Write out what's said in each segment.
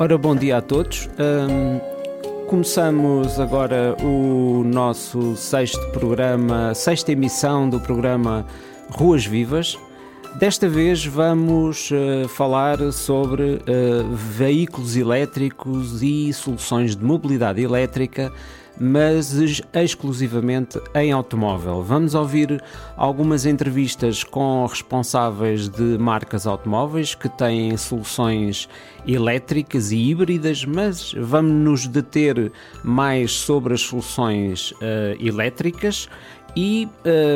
Ora, bom dia a todos. Um, começamos agora o nosso sexto programa, sexta emissão do programa Ruas Vivas. Desta vez vamos uh, falar sobre uh, veículos elétricos e soluções de mobilidade elétrica mas exclusivamente em automóvel. Vamos ouvir algumas entrevistas com responsáveis de marcas automóveis que têm soluções elétricas e híbridas, mas vamos nos deter mais sobre as soluções uh, elétricas e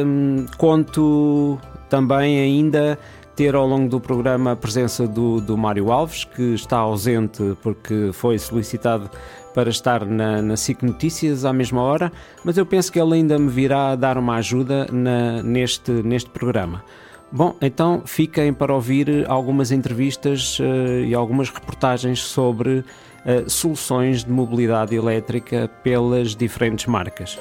um, conto também ainda ter ao longo do programa a presença do, do Mário Alves, que está ausente porque foi solicitado para estar na, na SIC Notícias à mesma hora, mas eu penso que ele ainda me virá dar uma ajuda na, neste, neste programa. Bom, então fiquem para ouvir algumas entrevistas uh, e algumas reportagens sobre uh, soluções de mobilidade elétrica pelas diferentes marcas.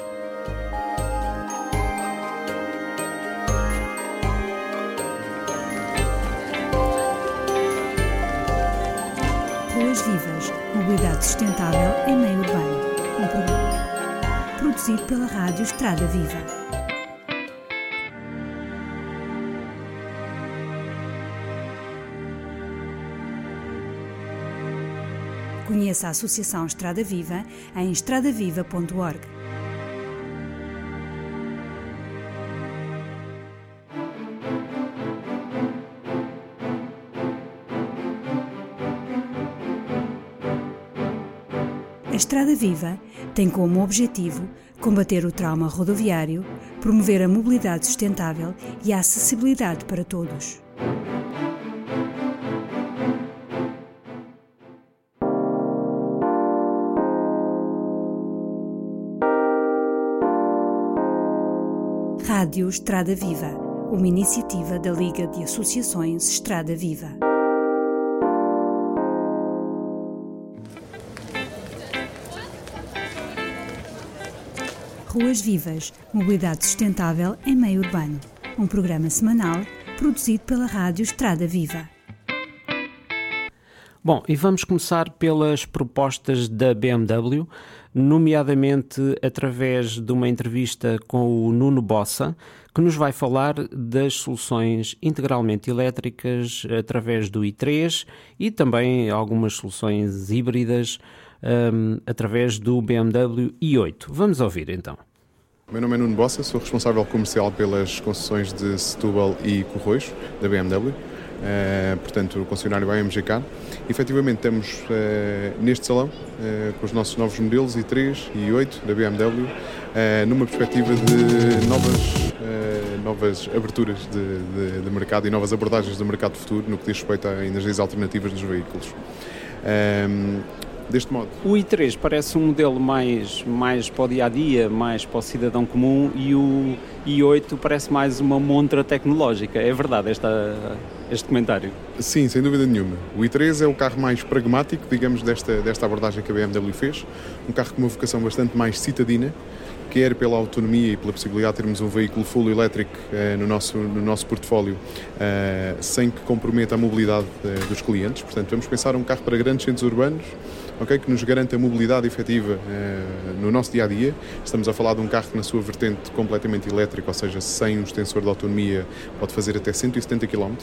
Sustentável em meio urbano. Um programa produzido pela Rádio Estrada Viva. Conheça a Associação Estrada Viva em estradaviva.org. Estrada Viva tem como objetivo combater o trauma rodoviário, promover a mobilidade sustentável e a acessibilidade para todos. Rádio Estrada Viva, uma iniciativa da Liga de Associações Estrada Viva. Ruas Vivas, mobilidade sustentável em meio urbano. Um programa semanal produzido pela Rádio Estrada Viva. Bom, e vamos começar pelas propostas da BMW, nomeadamente através de uma entrevista com o Nuno Bossa, que nos vai falar das soluções integralmente elétricas através do i3 e também algumas soluções híbridas um, através do BMW i8. Vamos ouvir então. Meu nome é Nuno Bossa, sou responsável comercial pelas concessões de Setúbal e Corroios, da BMW. Uh, eh, portanto, o concessionário BMGK. Efetivamente, estamos uh, neste salão uh, com os nossos novos modelos i3 e i8 da BMW, numa perspectiva de novas, novas aberturas de, de, de, mercado e novas abordagens do mercado futuro no que diz respeito a energias alternativas nos veículos deste modo. O i3 parece um modelo mais, mais para o dia a dia, mais para o cidadão comum e o i8 parece mais uma montra tecnológica. É verdade esta, este comentário? Sim, sem dúvida nenhuma. O i3 é o carro mais pragmático, digamos, desta, desta abordagem que a BMW fez. Um carro com uma vocação bastante mais citadina quer pela autonomia e pela possibilidade de termos um veículo full elétrico uh, no, nosso, no nosso portfólio, uh, sem que comprometa a mobilidade uh, dos clientes. Portanto, vamos pensar um carro para grandes centros urbanos, okay, que nos garante a mobilidade efetiva no nosso dia a dia. Estamos a falar de um carro que, na sua vertente completamente elétrica, ou seja, sem um extensor de autonomia, pode fazer até 170 km.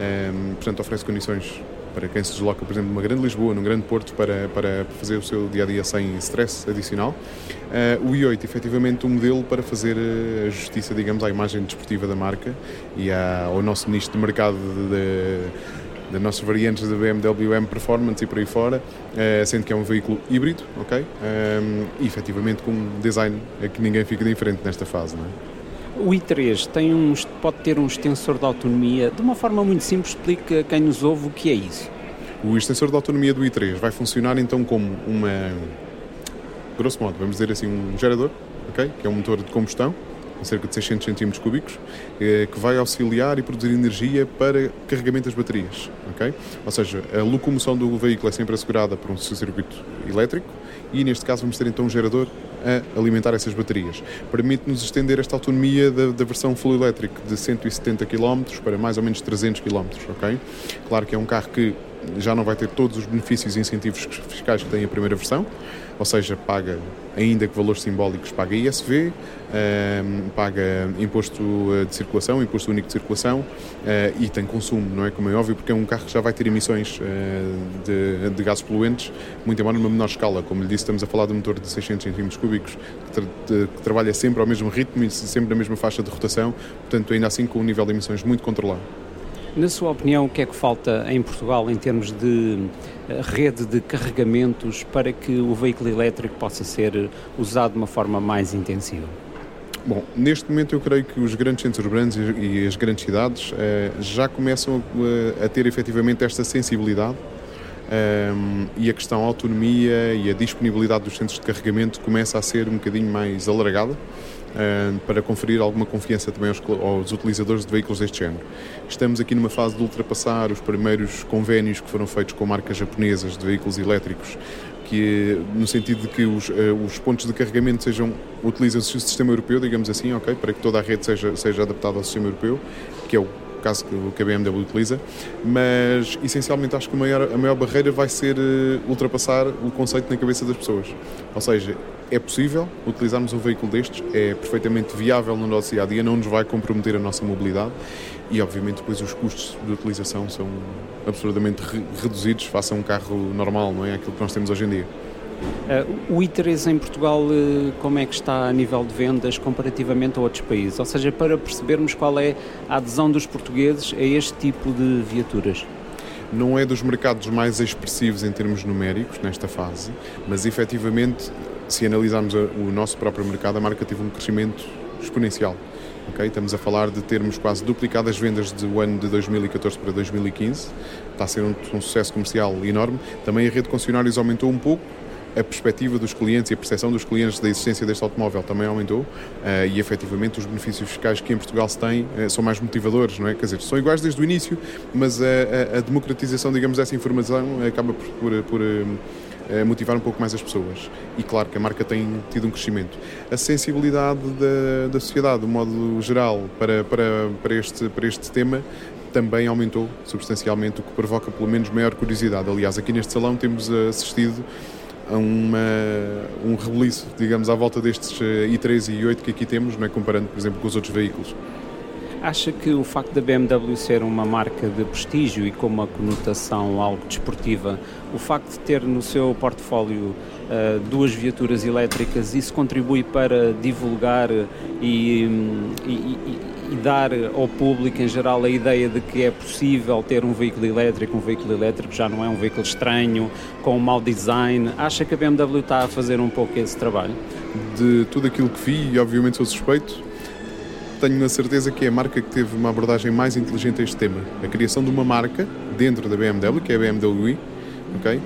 Um, portanto, oferece condições para quem se desloca, por exemplo, numa grande Lisboa, num grande Porto, para, para fazer o seu dia a dia sem stress adicional. Uh, o i8, efetivamente, um modelo para fazer a justiça, digamos, à imagem desportiva da marca e à, ao nosso nicho de mercado de, de, nossas variantes da BMW M Performance e por aí fora, uh, sendo que é um veículo híbrido, ok? Um, e efetivamente com um design a que ninguém fica diferente nesta fase, não é? O i3 tem um, pode ter um extensor de autonomia. De uma forma muito simples, explica a quem nos ouve o que é isso. O extensor de autonomia do i3 vai funcionar então como uma, grosso modo, vamos dizer assim, um gerador, ok? Que é um motor de combustão, com cerca de 600 cm cúbicos, eh, que vai auxiliar e produzir energia para carregamento das baterias, ok? Ou seja, a locomoção do veículo é sempre assegurada por um circuito elétrico e neste caso vamos ter então um gerador a alimentar essas baterias. Permite-nos estender esta autonomia da, da, versão full elétrico de 170 km para mais ou menos 300 km, ok? Claro que é um carro que já não vai ter todos os benefícios e incentivos fiscais que tem a primeira versão, ou seja, paga, ainda que valores simbólicos, paga ISV, ehm, paga imposto eh, de circulação, imposto único de circulação uh, e tem consumo, não é? Como é óbvio, porque é um carro que já vai ter emissões uh, de, de, gases poluentes, muito embora numa menor escala. Como lhe disse, estamos a falar de um motor de 600 cm cúbicos que, tra que trabalha sempre ao mesmo ritmo e sempre na mesma faixa de rotação, portanto, ainda assim com um nível de emissões muito controlado. Na sua opinião, o que é que falta em Portugal em termos de eh, rede de carregamentos para que o veículo elétrico possa ser usado de uma forma mais intensiva? Bom, neste momento eu creio que os grandes centros urbanos e as grandes cidades eh, já começam a, a, ter efetivamente esta sensibilidade eh, e a questão autonomia e a disponibilidade dos centros de carregamento começa a ser um bocadinho mais alargada para conferir alguma confiança também aos, aos, utilizadores de veículos deste género. Estamos aqui numa fase de ultrapassar os primeiros convénios que foram feitos com marcas japonesas de veículos elétricos, que no sentido de que os, uh, os pontos de carregamento sejam utilizam o sistema europeu, digamos assim, ok, para que toda a rede seja, seja adaptada ao sistema europeu, que é o caso que a BMW utiliza, mas essencialmente acho que a maior, a maior barreira vai ser uh, ultrapassar o conceito na cabeça das pessoas. Ou seja, é possível utilizarmos um veículo destes, é perfeitamente viável no nosso dia a dia, não nos vai comprometer a nossa mobilidade e, obviamente, depois os custos de utilização são absolutamente re reduzidos face a um carro normal, não é? Aquilo que nós temos hoje em dia. Uh, o i3 em Portugal, uh, como é que está a nível de vendas comparativamente a outros países? Ou seja, para percebermos qual é a adesão dos portugueses a este tipo de viaturas. Não é dos mercados mais expressivos em termos numéricos nesta fase, mas efetivamente, se analisarmos o nosso próprio mercado, a marca teve um crescimento exponencial. Okay? Estamos a falar de termos quase duplicado as vendas do ano de 2014 para 2015. Está a ser um, um sucesso comercial enorme. Também a rede de concessionários aumentou um pouco, a perspectiva dos clientes e a percepção dos clientes da existência deste automóvel também aumentou uh, e efetivamente os benefícios fiscais que em Portugal se têm uh, são mais motivadores, não é? Quer dizer, são iguais desde o início, mas a, a, a democratização, digamos, dessa informação acaba por, por, por uh, motivar um pouco mais as pessoas. E claro que a marca tem tido um crescimento. A sensibilidade da, da sociedade, do modo geral, para, para, para, este, para este tema também aumentou substancialmente, o que provoca pelo menos maior curiosidade. Aliás, aqui neste salão temos assistido a uma, um rebuliço, digamos, à volta destes eh, i3 e i8 que aqui temos, não é? comparando, por exemplo, com os outros veículos. Acha que o facto da BMW ser uma marca de prestígio e com uma conotação algo desportiva, o facto de ter no seu portfólio uh, duas viaturas elétricas, isso contribui para divulgar e, e, e dar ao público em geral a ideia de que é possível ter um veículo elétrico, um veículo elétrico já não é um veículo estranho, com um mau design. Acha que a BMW está a fazer um pouco esse trabalho? De tudo aquilo que vi, e obviamente sou suspeito, tenho a certeza que é a marca que teve uma abordagem mais inteligente a este tema. A criação de uma marca dentro da BMW, que é a BMW i, ok?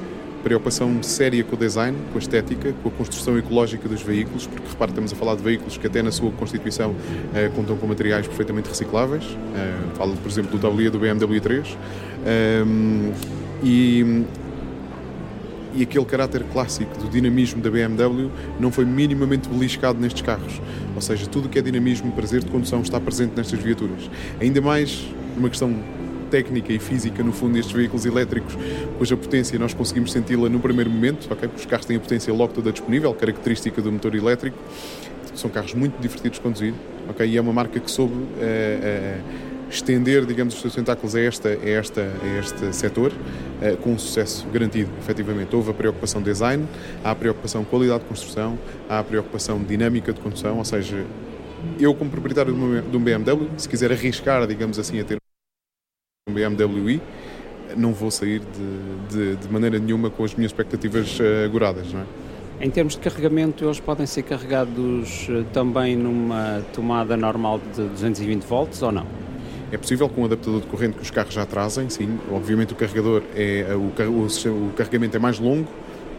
preocupação séria com o design, com a estética, com a construção ecológica dos veículos, porque repare, estamos a falar de veículos que até na sua constituição eh, contam com materiais perfeitamente recicláveis. Eh, falo, por exemplo, do tablier do BMW 3. Eh, e, e aquele caráter clássico do dinamismo da BMW não foi minimamente beliscado nestes carros. Ou seja, tudo o que é dinamismo, prazer de condução está presente nestas viaturas. Ainda mais uma questão técnica e física, no fundo, destes veículos elétricos, cuja potência nós conseguimos senti-la no primeiro momento, ok? Porque os carros têm a potência logo toda disponível, característica do motor elétrico. São carros muito divertidos de conduzir, ok? E é uma marca que soube uh, uh, estender, digamos, os seus tentáculos a, esta, a, esta, a este setor uh, com um sucesso garantido, efetivamente. Houve a preocupação de design, há a preocupação de qualidade de construção, há a preocupação dinâmica de condução, ou seja, eu como proprietário de um BMW, se quiser arriscar, digamos assim, a ter BMW não vou sair de, de, de, maneira nenhuma com as minhas expectativas uh, agoradas, não é? Em termos de carregamento, eles podem ser carregados uh, também numa tomada normal de 220 volts ou não? É possível com o adaptador de corrente que os carros já trazem, sim. Obviamente o carregador é o, o, o carregamento é mais longo,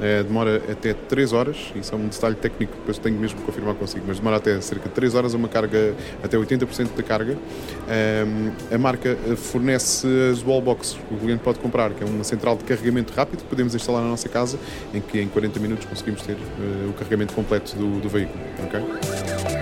é, demora até 3 horas, isso é um detalhe técnico que depois tenho mesmo que confirmar consigo, mas demora até cerca de 3 horas uma carga, até 80% da carga. A marca fornece as wallbox que o cliente pode comprar, que é uma central de carregamento rápido que podemos instalar na nossa casa, em que em 40 minutos conseguimos ter uh, o carregamento completo do, do veículo. Okay?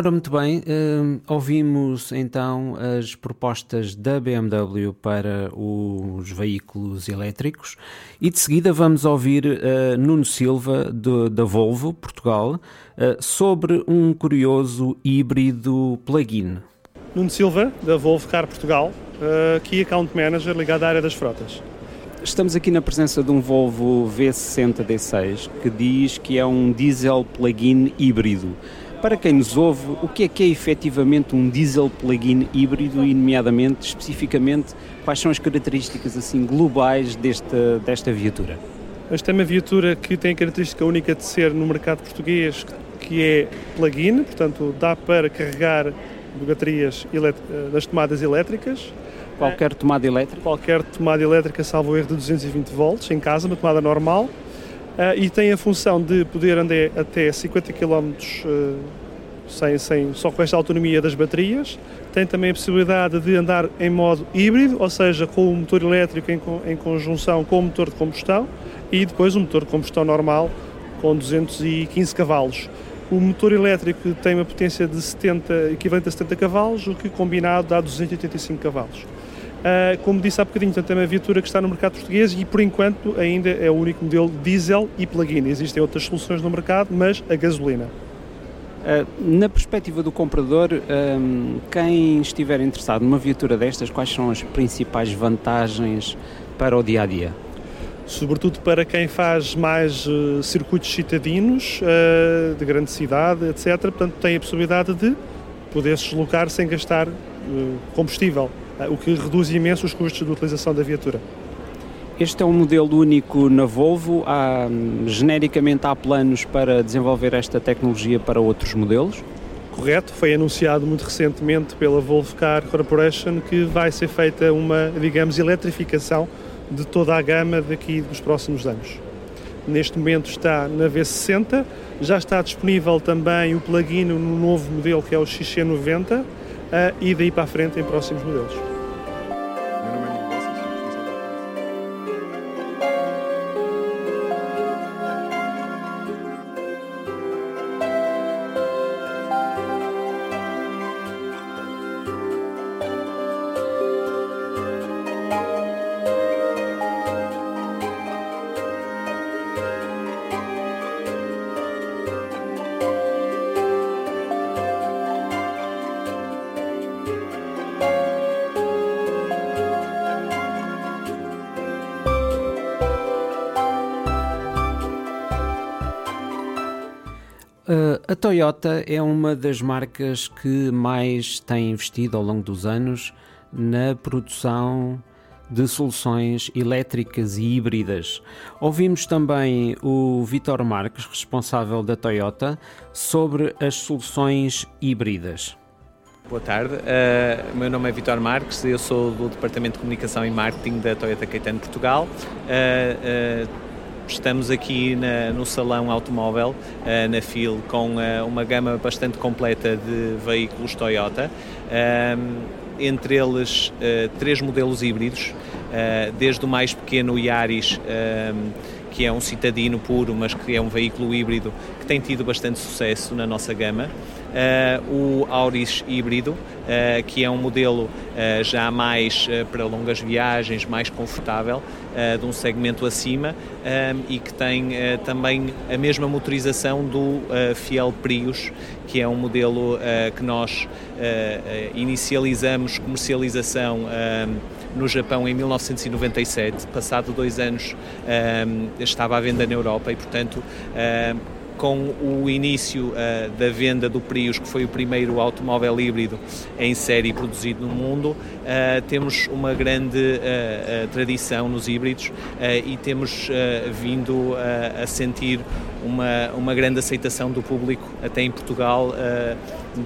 Ora, muito bem, uh, ouvimos então as propostas da BMW para os veículos elétricos e de seguida vamos ouvir uh, Nuno Silva de, da Volvo Portugal uh, sobre um curioso híbrido plug-in. Nuno Silva da Volvo Car Portugal, Key Account Manager ligado à área das frotas. Estamos aqui na presença de um Volvo V60 D6 que diz que é um diesel plug-in híbrido. Para quem nos ouve, o que é que é efetivamente um diesel plug-in híbrido e, nomeadamente, especificamente, quais são as características assim globais desta, desta viatura? Esta é uma viatura que tem a característica única de ser no mercado português, que é plug-in, portanto dá para carregar baterias das tomadas elétricas. Qualquer tomada elétrica? Qualquer tomada elétrica, salvo erro de 220 volts, em casa, uma tomada normal. Uh, e tem a função de poder andar até 50 km uh, sem, sem, só com esta autonomia das baterias. Tem também a possibilidade de andar em modo híbrido, ou seja, com o motor elétrico em, em conjunção com o motor de combustão e depois um motor de combustão normal com 215 cavalos. O motor elétrico tem uma potência de 70, equivalente a 70 cavalos, o que combinado dá 285 cavalos. Uh, como disse há bocadinho, portanto, é uma viatura que está no mercado português e, por enquanto, ainda é o único modelo diesel e plug-in. Existem outras soluções no mercado, mas a gasolina. Uh, na perspectiva do comprador, um, quem estiver interessado numa viatura destas, quais são as principais vantagens para o dia a dia? Sobretudo para quem faz mais uh, circuitos citadinos, de grande cidade, etc. Portanto, tem a possibilidade de poder se deslocar sem gastar combustível o que reduz imenso os custos de utilização da viatura. Este é um modelo único na Volvo. Há, genericamente há planos para desenvolver esta tecnologia para outros modelos? Correto, foi anunciado muito recentemente pela Volvo Car Corporation que vai ser feita uma, digamos, eletrificação de toda a gama daqui dos próximos anos. Neste momento está na V60, já está disponível também o plug-in no novo modelo que é o XC90 e daí para a frente em próximos modelos. Toyota é uma das marcas que mais tem investido ao longo dos anos na produção de soluções elétricas e híbridas. Ouvimos também o Vitor Marques, responsável da Toyota, sobre as soluções híbridas. Boa tarde, uh, meu nome é Vitor Marques, eu sou do Departamento de Comunicação e Marketing da Toyota Caetano Portugal. Uh, uh, Estamos aqui na, no Salão Automóvel, uh, na FIL, com uh, uma gama bastante completa de veículos Toyota, uh, entre eles eh, três modelos híbridos, desde o mais pequeno Yaris que é um citadino puro, mas que é um veículo híbrido que tem tido bastante sucesso na nossa gama. Uh, o Auris híbrido, uh, que é um modelo uh, já mais para longas viagens, mais confortável, de um segmento acima e que tem também a mesma motorização do Fiel Prius, que é um modelo que nós inicializamos comercialização no Japão em 1997. Passado dois anos um, estava à venda na Europa e, portanto, um, com o início uh, da venda do Prius, que foi o primeiro automóvel híbrido em série produzido no mundo, uh, temos uma grande uh, tradição nos híbridos e temos vindo a sentir uma, uma grande aceitação do público, até em Portugal,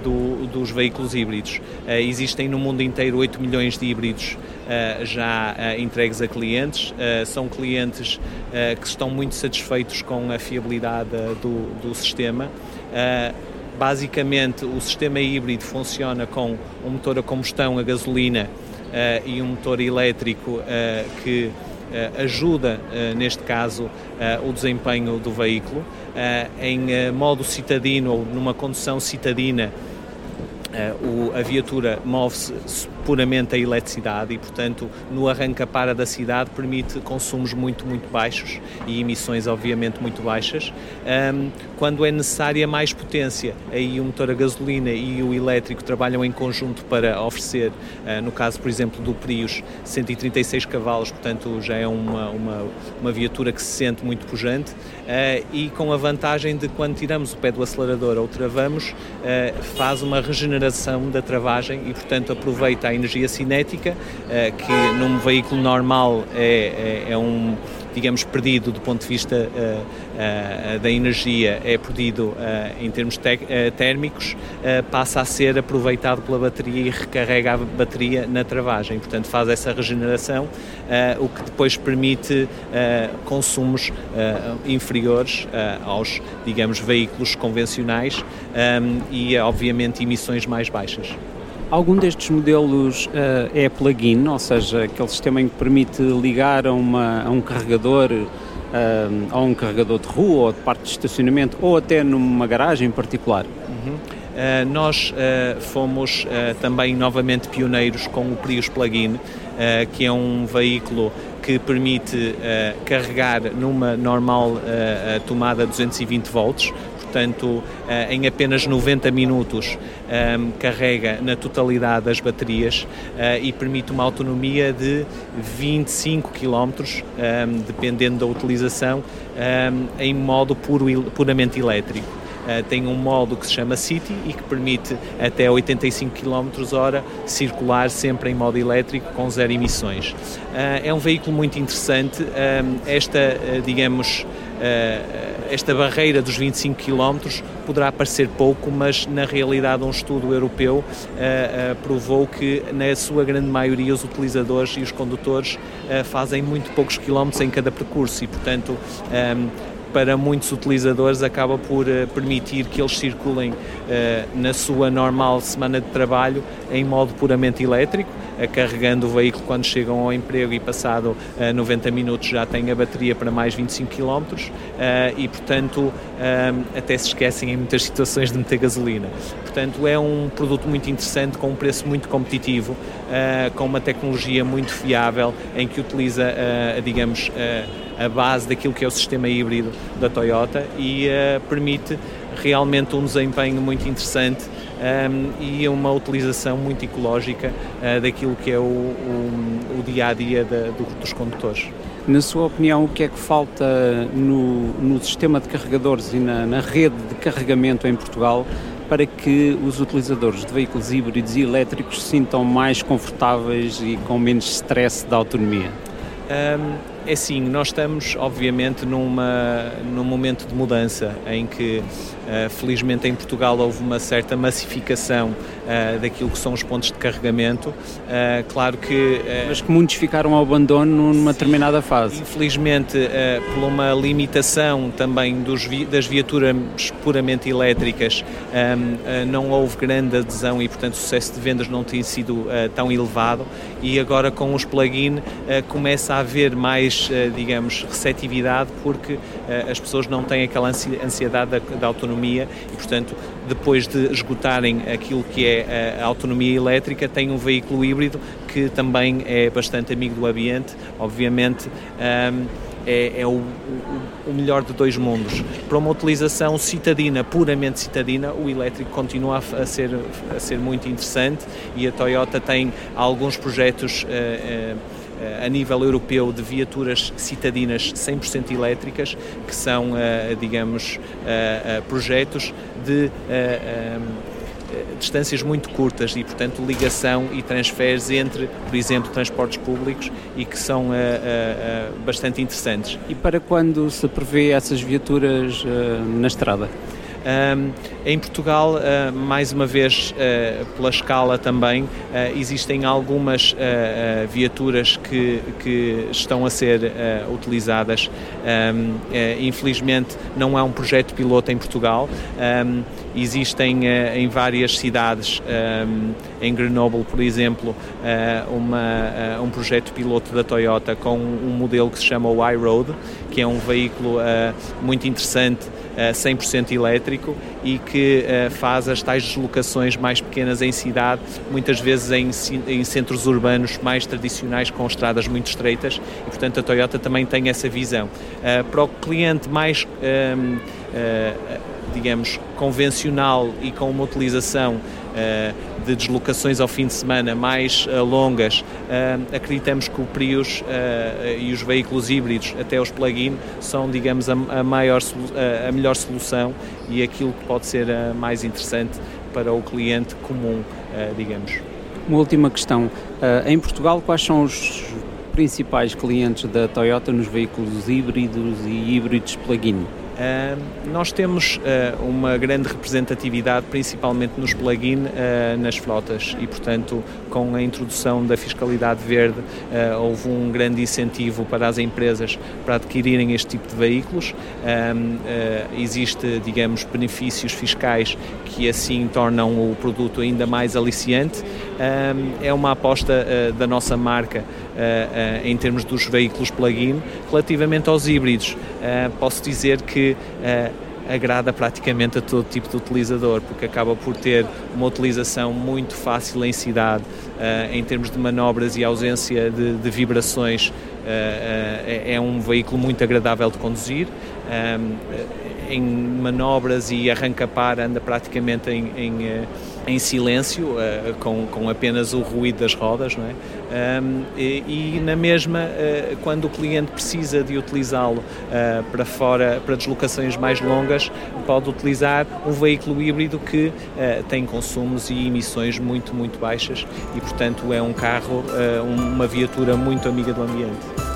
do, dos veículos híbridos. existem no mundo inteiro 8 milhões de híbridos já entregues a clientes. São clientes que estão muito satisfeitos com a fiabilidade do, do sistema. Basicamente, o sistema híbrido funciona com um motor a combustão a gasolina e um motor elétrico que ajuda, neste caso, o desempenho do veículo. em modo citadino ou numa condução citadina, Uh, a viatura move-se puramente a eletricidade e, portanto, no arranca-para da cidade permite consumos muito, muito baixos e emissões, obviamente, muito baixas. Um, quando é necessária mais potência, aí o motor a gasolina e o elétrico trabalham em conjunto para oferecer, uh, no caso, por exemplo, do Prius, 136 cavalos, portanto, já é uma, uma, uma viatura que se sente muito pujante uh, e com a vantagem de quando tiramos o pé do acelerador ou travamos, uh, faz uma regeneração da travagem e, portanto, aproveita a energia cinética, eh, que num veículo normal é, é, é um digamos, perdido do ponto de vista uh, uh, da energia, é perdido uh, em termos térmicos, passa a ser aproveitado pela bateria e recarrega a bateria na travagem. Portanto, faz essa regeneração, o que depois permite consumos inferiores aos, digamos, veículos convencionais um, e, obviamente, emissões mais baixas. Algum destes modelos uh, é plug-in, ou seja, aquele sistema em que permite ligar a, uma, a um carregador, uh, a um carregador de rua ou de parte de estacionamento, ou até numa garagem em particular? Uhum. Uh, nós fomos também novamente pioneiros com o Prius Plug-in, que é um veículo que permite carregar numa normal tomada 220 volts, portanto, eh, em apenas 90 minutos ehm, carrega na totalidade as baterias eh, e permite uma autonomia de 25 km, ehm, dependendo da utilização, ehm, em modo puro, puramente elétrico. Uh, tem um modo que se chama City e que permite até 85 km hora circular sempre em modo elétrico com zero emissões. Uh, é um veículo muito interessante. Uh, esta, digamos, esta barreira dos 25 km poderá parecer pouco, mas na realidade um estudo europeu uh, uh, provou que na sua grande maioria os utilizadores e os condutores fazem muito poucos quilómetros em cada percurso e portanto ehm, para muitos utilizadores acaba por permitir que eles circulem na sua normal semana de trabalho em modo puramente elétrico, carregando o veículo quando chegam ao emprego e passado 90 minutos já têm a bateria para mais 25 km e, portanto, até se esquecem em muitas situações de meter gasolina. Portanto, é um produto muito interessante, com um preço muito competitivo, com uma tecnologia muito fiável, em que utiliza, digamos, a base daquilo que é o sistema híbrido da Toyota e permite realmente um desempenho muito interessante um, e uma utilização muito ecológica uh, daquilo que é o, o, o dia a dia da, do, dos condutores. Na sua opinião, o que é que falta no, no sistema de carregadores e na, na rede de carregamento em Portugal para que os utilizadores de veículos híbridos e elétricos se sintam mais confortáveis e com menos stress da autonomia? Um, é sim, nós estamos obviamente numa, num momento de mudança em que felizmente em Portugal houve uma certa massificação uh, daquilo que são os pontos de carregamento. Uh, claro que. Mas que muitos ficaram ao abandono numa determinada fase. Infelizmente, por uma limitação também dos das viaturas puramente elétricas, um, não houve grande adesão e, portanto, o sucesso de vendas não tem sido tão elevado. E agora com os plug-in começa a haver mais eh, digamos, receptividade porque eh, as pessoas não têm aquela ansiedade da, da autonomia e, portanto, depois de esgotarem aquilo que é a autonomia elétrica, têm um veículo híbrido que também é bastante amigo do ambiente, obviamente. Um, é, é o, o, melhor de dois mundos. Para uma utilização citadina, puramente citadina, o elétrico continua a, a ser, a ser muito interessante e a Toyota tem alguns projetos. Uh, uh, a nível europeu de viaturas citadinas 100% elétricas, que são, eh, digamos, eh, eh, projetos de distâncias muito curtas e, portanto, ligação e transferes entre, por exemplo, transportes públicos e que são bastante interessantes. E para quando se prevê essas viaturas na estrada? Um, em Portugal, uh, mais uma vez, uh, pela escala também, uh, existem algumas viaturas que, que estão a ser utilizadas. Um, infelizmente, não há um projeto piloto em Portugal. Um, existem em várias cidades, em Grenoble, por exemplo, uma, um projeto piloto da Toyota com um modelo que se chama o iRoad, que é um veículo muito interessante 100% elétrico e que faz as tais deslocações mais pequenas em cidade, muitas vezes em, centros urbanos mais tradicionais com estradas muito estreitas e, portanto, a Toyota também tem essa visão. Para o cliente mais um, digamos, convencional e com uma utilização de deslocações ao fim de semana mais uh, longas, uh, acreditamos que o Prius e os veículos híbridos, até os plug-in, são, digamos, a maior, a melhor solução e aquilo que pode ser mais interessante para o cliente comum, digamos. Uma última questão. em Portugal, quais são os principais clientes da Toyota nos veículos híbridos e híbridos plug-in? Nós temos uh, uma grande representatividade, principalmente nos plug-in, uh, nas flotas e, portanto, com a introdução da fiscalidade verde, houve um grande incentivo para as empresas para adquirirem este tipo de veículos. existe, digamos, benefícios fiscais que assim tornam o produto ainda mais aliciante. é uma aposta da nossa marca em termos dos veículos plug-in. Relativamente aos híbridos, posso dizer que uh, agrada praticamente a todo tipo de utilizador, porque acaba por ter uma utilização muito fácil em cidade, uh, em termos de manobras e ausência de, de vibrações. Uh, é um veículo muito agradável de conduzir. em manobras e arranca-par anda praticamente em, em em silêncio, uh, com, com apenas o ruído das rodas, não é? Um, e, e, na mesma, uh, quando o cliente precisa de utilizá-lo uh, para fora, para deslocações mais longas, pode utilizar um veículo híbrido que tem consumos e emissões muito, muito baixas e, portanto, é um carro, uma viatura muito amiga do ambiente.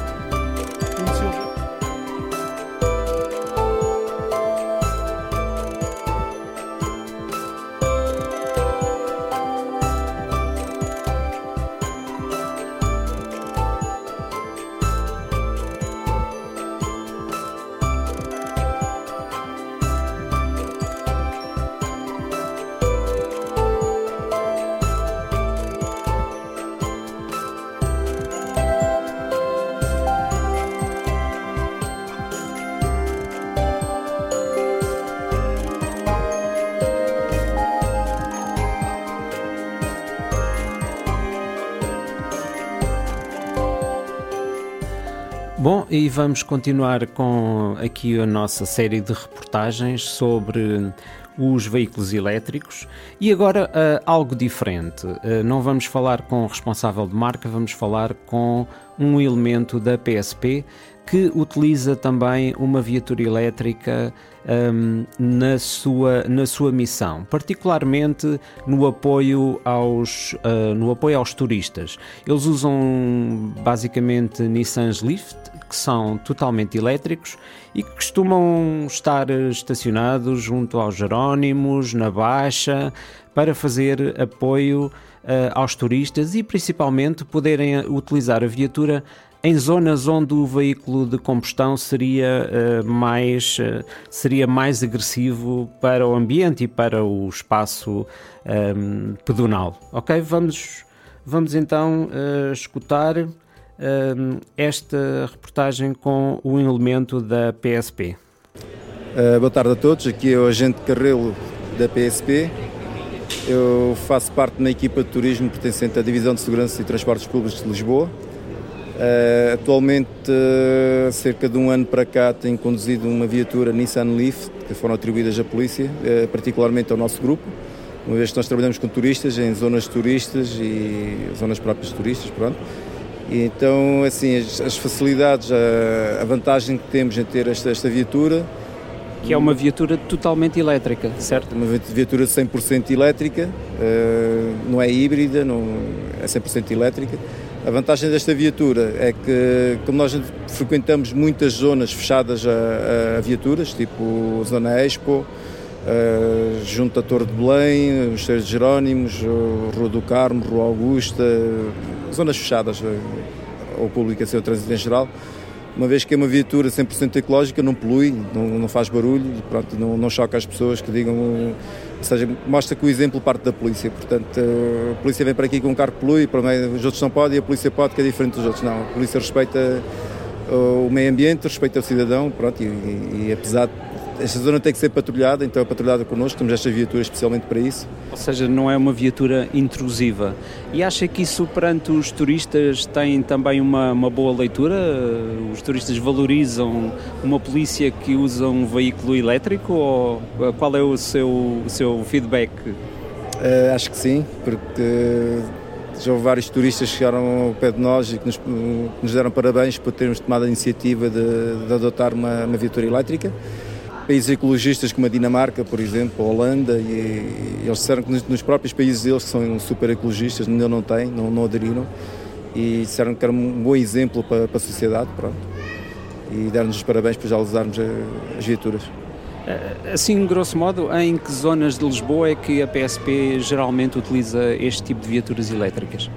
E vamos continuar com aqui a nossa série de reportagens sobre os veículos elétricos e agora uh, algo diferente. Uh, não vamos falar com o responsável de marca, vamos falar com um elemento da PSP que utiliza também uma viatura elétrica um, na, sua, na sua missão, particularmente no apoio, aos, uh, no apoio aos turistas. Eles usam basicamente Nissan's Lift, que são totalmente elétricos e que costumam estar estacionados junto aos Jerónimos, na Baixa, para fazer apoio uh, aos turistas e principalmente poderem utilizar a viatura em zonas onde o veículo de combustão seria, uh, mais, uh, seria mais agressivo para o ambiente e para o espaço um, pedonal. Ok? Vamos, vamos então uh, escutar esta reportagem com o elemento da PSP. boa tarde a todos, aqui é o agente Carrelo da PSP. Eu faço parte de uma equipa de turismo pertencente à Divisão de Segurança e Transportes Públicos de Lisboa Uh, atualmente, uh, cerca de um ano para cá, tenho conduzido uma viatura Nissan Leaf, que foram atribuídas à polícia, uh, particularmente ao nosso grupo, uma vez que nós trabalhamos com turistas, em zonas turistas e zonas próprias de turistas, pronto. E então, assim, as, as facilidades, a, a, vantagem que temos em ter esta, esta viatura... Que é uma viatura totalmente elétrica, certo? Uma viatura 100% elétrica, não é híbrida, não, é 100% elétrica a vantagem desta viatura é que, como nós frequentamos muitas zonas fechadas a, a viaturas, tipo Zona Expo, uh, junto à Torre de Belém, os de Jerónimos, Rua do Carmo, Rua Augusta, zonas fechadas ao público, assim, ao trânsito em geral, uma vez que é uma viatura 100% ecológica, não polui, não, não faz barulho, pronto, não, não choca as pessoas que digam ou seja, mostra que o exemplo parte da polícia. Portanto, a polícia vem para aqui com um carro que polui, para os outros não podem e a polícia pode, que é diferente dos outros. Não, a polícia respeita o meio ambiente, respeita o cidadão, pronto, e, e, e apesar de esta zona tem que ser patrulhada, então é patrulhada connosco, temos esta viatura especialmente para isso. Ou seja, não é uma viatura intrusiva. E acha que isso perante os turistas tem também uma, uma boa leitura? Os turistas valorizam uma polícia que usa um veículo elétrico ou qual é o seu, o seu feedback? Uh, acho que sim, porque já houve vários turistas que chegaram ao pé de nós e que nos, que nos deram parabéns por termos tomado a iniciativa de, de adotar uma, uma viatura elétrica. Países ecologistas como a Dinamarca, por exemplo, a Holanda, e, eles disseram que nos, próprios países deles, que são super ecologistas, ainda não têm, não, não aderiram, e disseram que era um bom exemplo para, para a sociedade. Pronto. E deram-nos os parabéns por já usarmos as viaturas. Eh, assim, grosso modo, em que zonas de Lisboa é que a PSP geralmente utiliza este tipo de viaturas elétricas?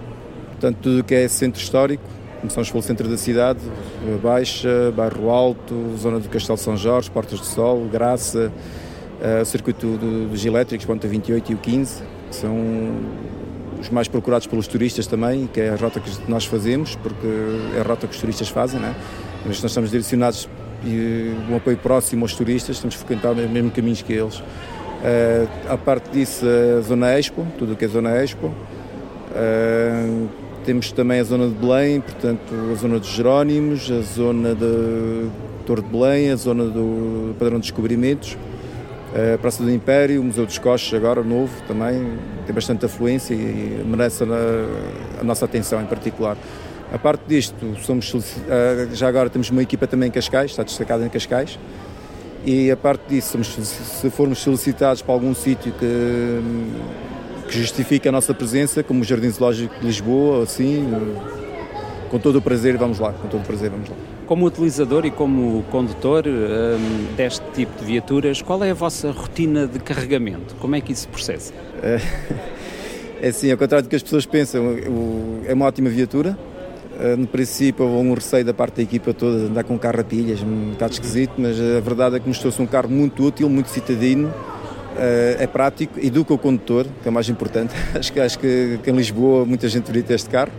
Portanto, tudo que é centro histórico, começamos pelo centro da cidade, Baixa, Bairro Alto, zona do Castelo São Jorge, Portas do Sol, Graça, o circuito do, dos elétricos, Ponta 28 e o 15, que são os mais procurados pelos turistas também, que é a rota que nós fazemos, porque é a rota que os turistas fazem, né? mas nós estamos direcionados e um apoio próximo aos turistas, estamos frequentar os mesmos caminhos que eles. Uh, a parte disso, a Zona Expo, tudo o que é Zona Expo. Uh, temos também a zona de Belém, portanto, a zona dos Jerónimos, a zona de Torre de Belém, a zona do Padrão de Descobrimentos, a Praça do Império, o Museu dos Coches, agora novo também, tem bastante afluência e merece a, a nossa atenção em particular. A parte disto, somos, eh, já agora temos uma equipa também em Cascais, está destacada em Cascais, e a parte disso, somos, se formos solicitados para algum sítio que, que justifique a nossa presença, como o Jardim Zoológico de Lisboa, assim, com todo o prazer vamos lá, com todo o prazer vamos lá. Como utilizador e como condutor um, deste tipo de viaturas, qual é a vossa rotina de carregamento? Como é que isso se processa? É assim, ao contrário do que as pessoas pensam, é uma ótima viatura, eh, no princípio houve um receio da parte da equipa toda de andar com um carro a pilhas, um bocado esquisito, mas a verdade é que mostrou-se um carro muito útil, muito citadino, é prático, educa o condutor, que é o mais importante. Acho que, acho que, em Lisboa muita gente deveria este carro,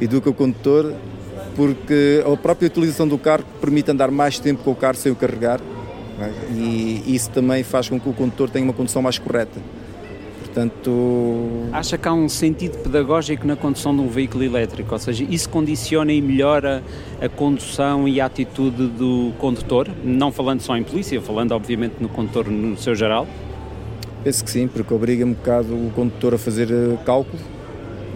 educa o condutor, porque a própria utilização do carro permite andar mais tempo com o carro sem o carregar, é? e isso também faz com que o condutor tenha uma condução mais correta. Portanto... Acha que há um sentido pedagógico na condução de um veículo elétrico? Ou seja, isso condiciona e melhora a condução e a atitude do condutor? Não falando só em polícia, falando obviamente no condutor no seu geral? Penso que sim, porque obriga um bocado o condutor a fazer eh, cálculo,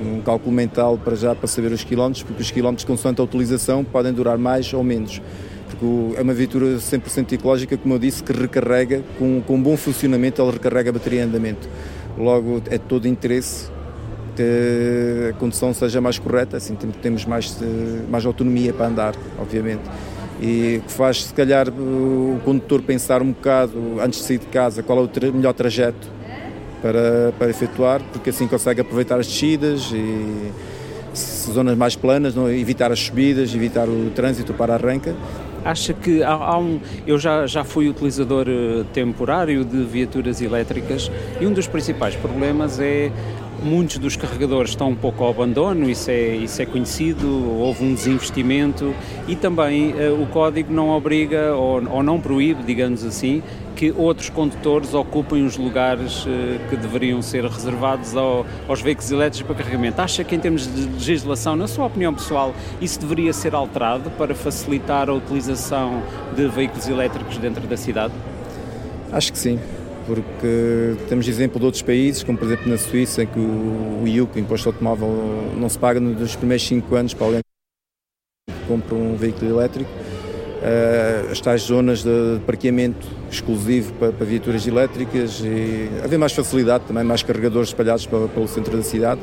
um cálculo mental para já para saber os quilómetros, porque os quilómetros consoante a utilização podem durar mais ou menos porque é uma viatura 100% ecológica, como eu disse, que recarrega, com, com um bom funcionamento, ela recarrega a bateria em andamento. Logo, é todo interesse que a condução seja mais correta, assim temos mais, mais autonomia para andar, obviamente. E que faz, se calhar, o condutor pensar um bocado, antes de sair de casa, qual é o tra melhor trajeto para, para efetuar, porque assim consegue aproveitar as descidas e zonas mais planas, não, evitar as subidas, evitar o trânsito para arranca acha que há, há, um. Eu já, já fui utilizador eh, temporário de viaturas elétricas e um dos principais problemas é muitos dos carregadores estão um pouco ao abandono, isso é, isso é conhecido, houve um desinvestimento e também uh, o código não obriga ou, ou, não proíbe, digamos assim, que outros condutores ocupem os lugares uh, que deveriam ser reservados ao, aos veículos elétricos para carregamento. Acha que em termos de legislação, na sua opinião pessoal, isso deveria ser alterado para facilitar a utilização de veículos elétricos dentro da cidade? Acho que sim porque temos exemplo de outros países, como por exemplo na Suíça, em que o, o IUC, o Imposto Automóvel, não se paga nos primeiros 5 anos para alguém que compra um veículo elétrico. Uh, as tais zonas de parqueamento exclusivo para, para, viaturas elétricas e haver mais facilidade também, mais carregadores espalhados para, pelo centro da cidade.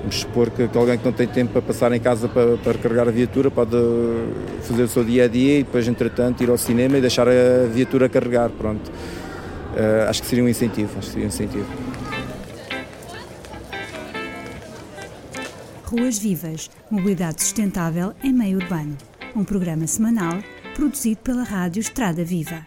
Vamos supor que, que, alguém que não tem tempo para passar em casa para, para recarregar a viatura pode fazer o seu dia a dia e depois, entretanto, ir ao cinema e deixar a viatura carregar. Pronto uh, acho que seria um incentivo. Acho que seria um incentivo. Ruas Vivas, mobilidade sustentável em meio urbano. Um programa semanal produzido pela Rádio Estrada Viva.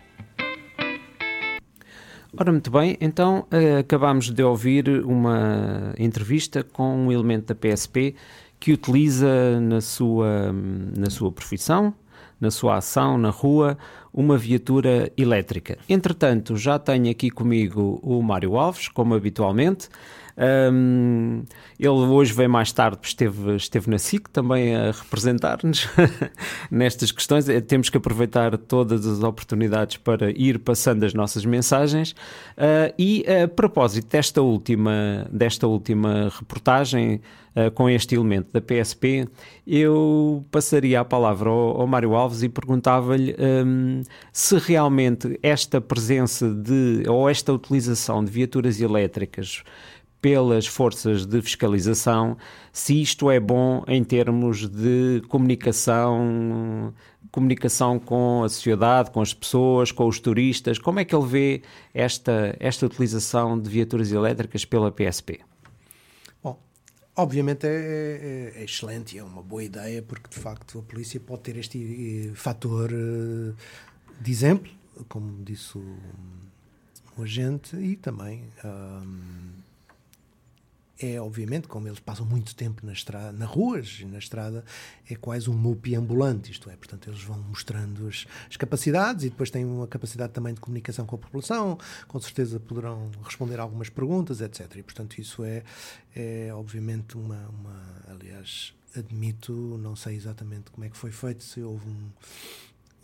Ora, muito bem, então uh, acabámos de ouvir uma entrevista com um elemento da PSP que utiliza na sua, na sua profissão, na sua ação na rua, uma viatura elétrica. Entretanto, já tenho aqui comigo o Mário Alves, como habitualmente. Um, ele hoje veio mais tarde, esteve, esteve na SIC também a representar-nos nestas questões. Eh, temos que aproveitar todas as oportunidades para ir passando as nossas mensagens. Uh, e a propósito desta última, desta última reportagem, Uh, com este elemento da PSP, eu passaria a palavra ao, ao Mário Alves e perguntava-lhe um, se realmente esta presença de, ou esta utilização de viaturas elétricas pelas forças de fiscalização, se isto é bom em termos de comunicação, comunicação com a sociedade, com as pessoas, com os turistas. Como é que ele vê esta, esta utilização de viaturas elétricas pela PSP? Bom, obviamente é, é, é excelente é uma boa ideia, porque de facto a polícia pode ter este eh, fator eh, de exemplo, como disse o, o agente, e também. Um, é obviamente, como eles passam muito tempo na estrada, nas ruas e na estrada, é quase um MUPI ambulante, isto é, portanto, eles vão mostrando as, as, capacidades e depois têm uma capacidade também de comunicação com a população, com certeza poderão responder algumas perguntas, etc. E, portanto, isso é, é obviamente uma, uma aliás, admito, não sei exatamente como é que foi feito, se houve um,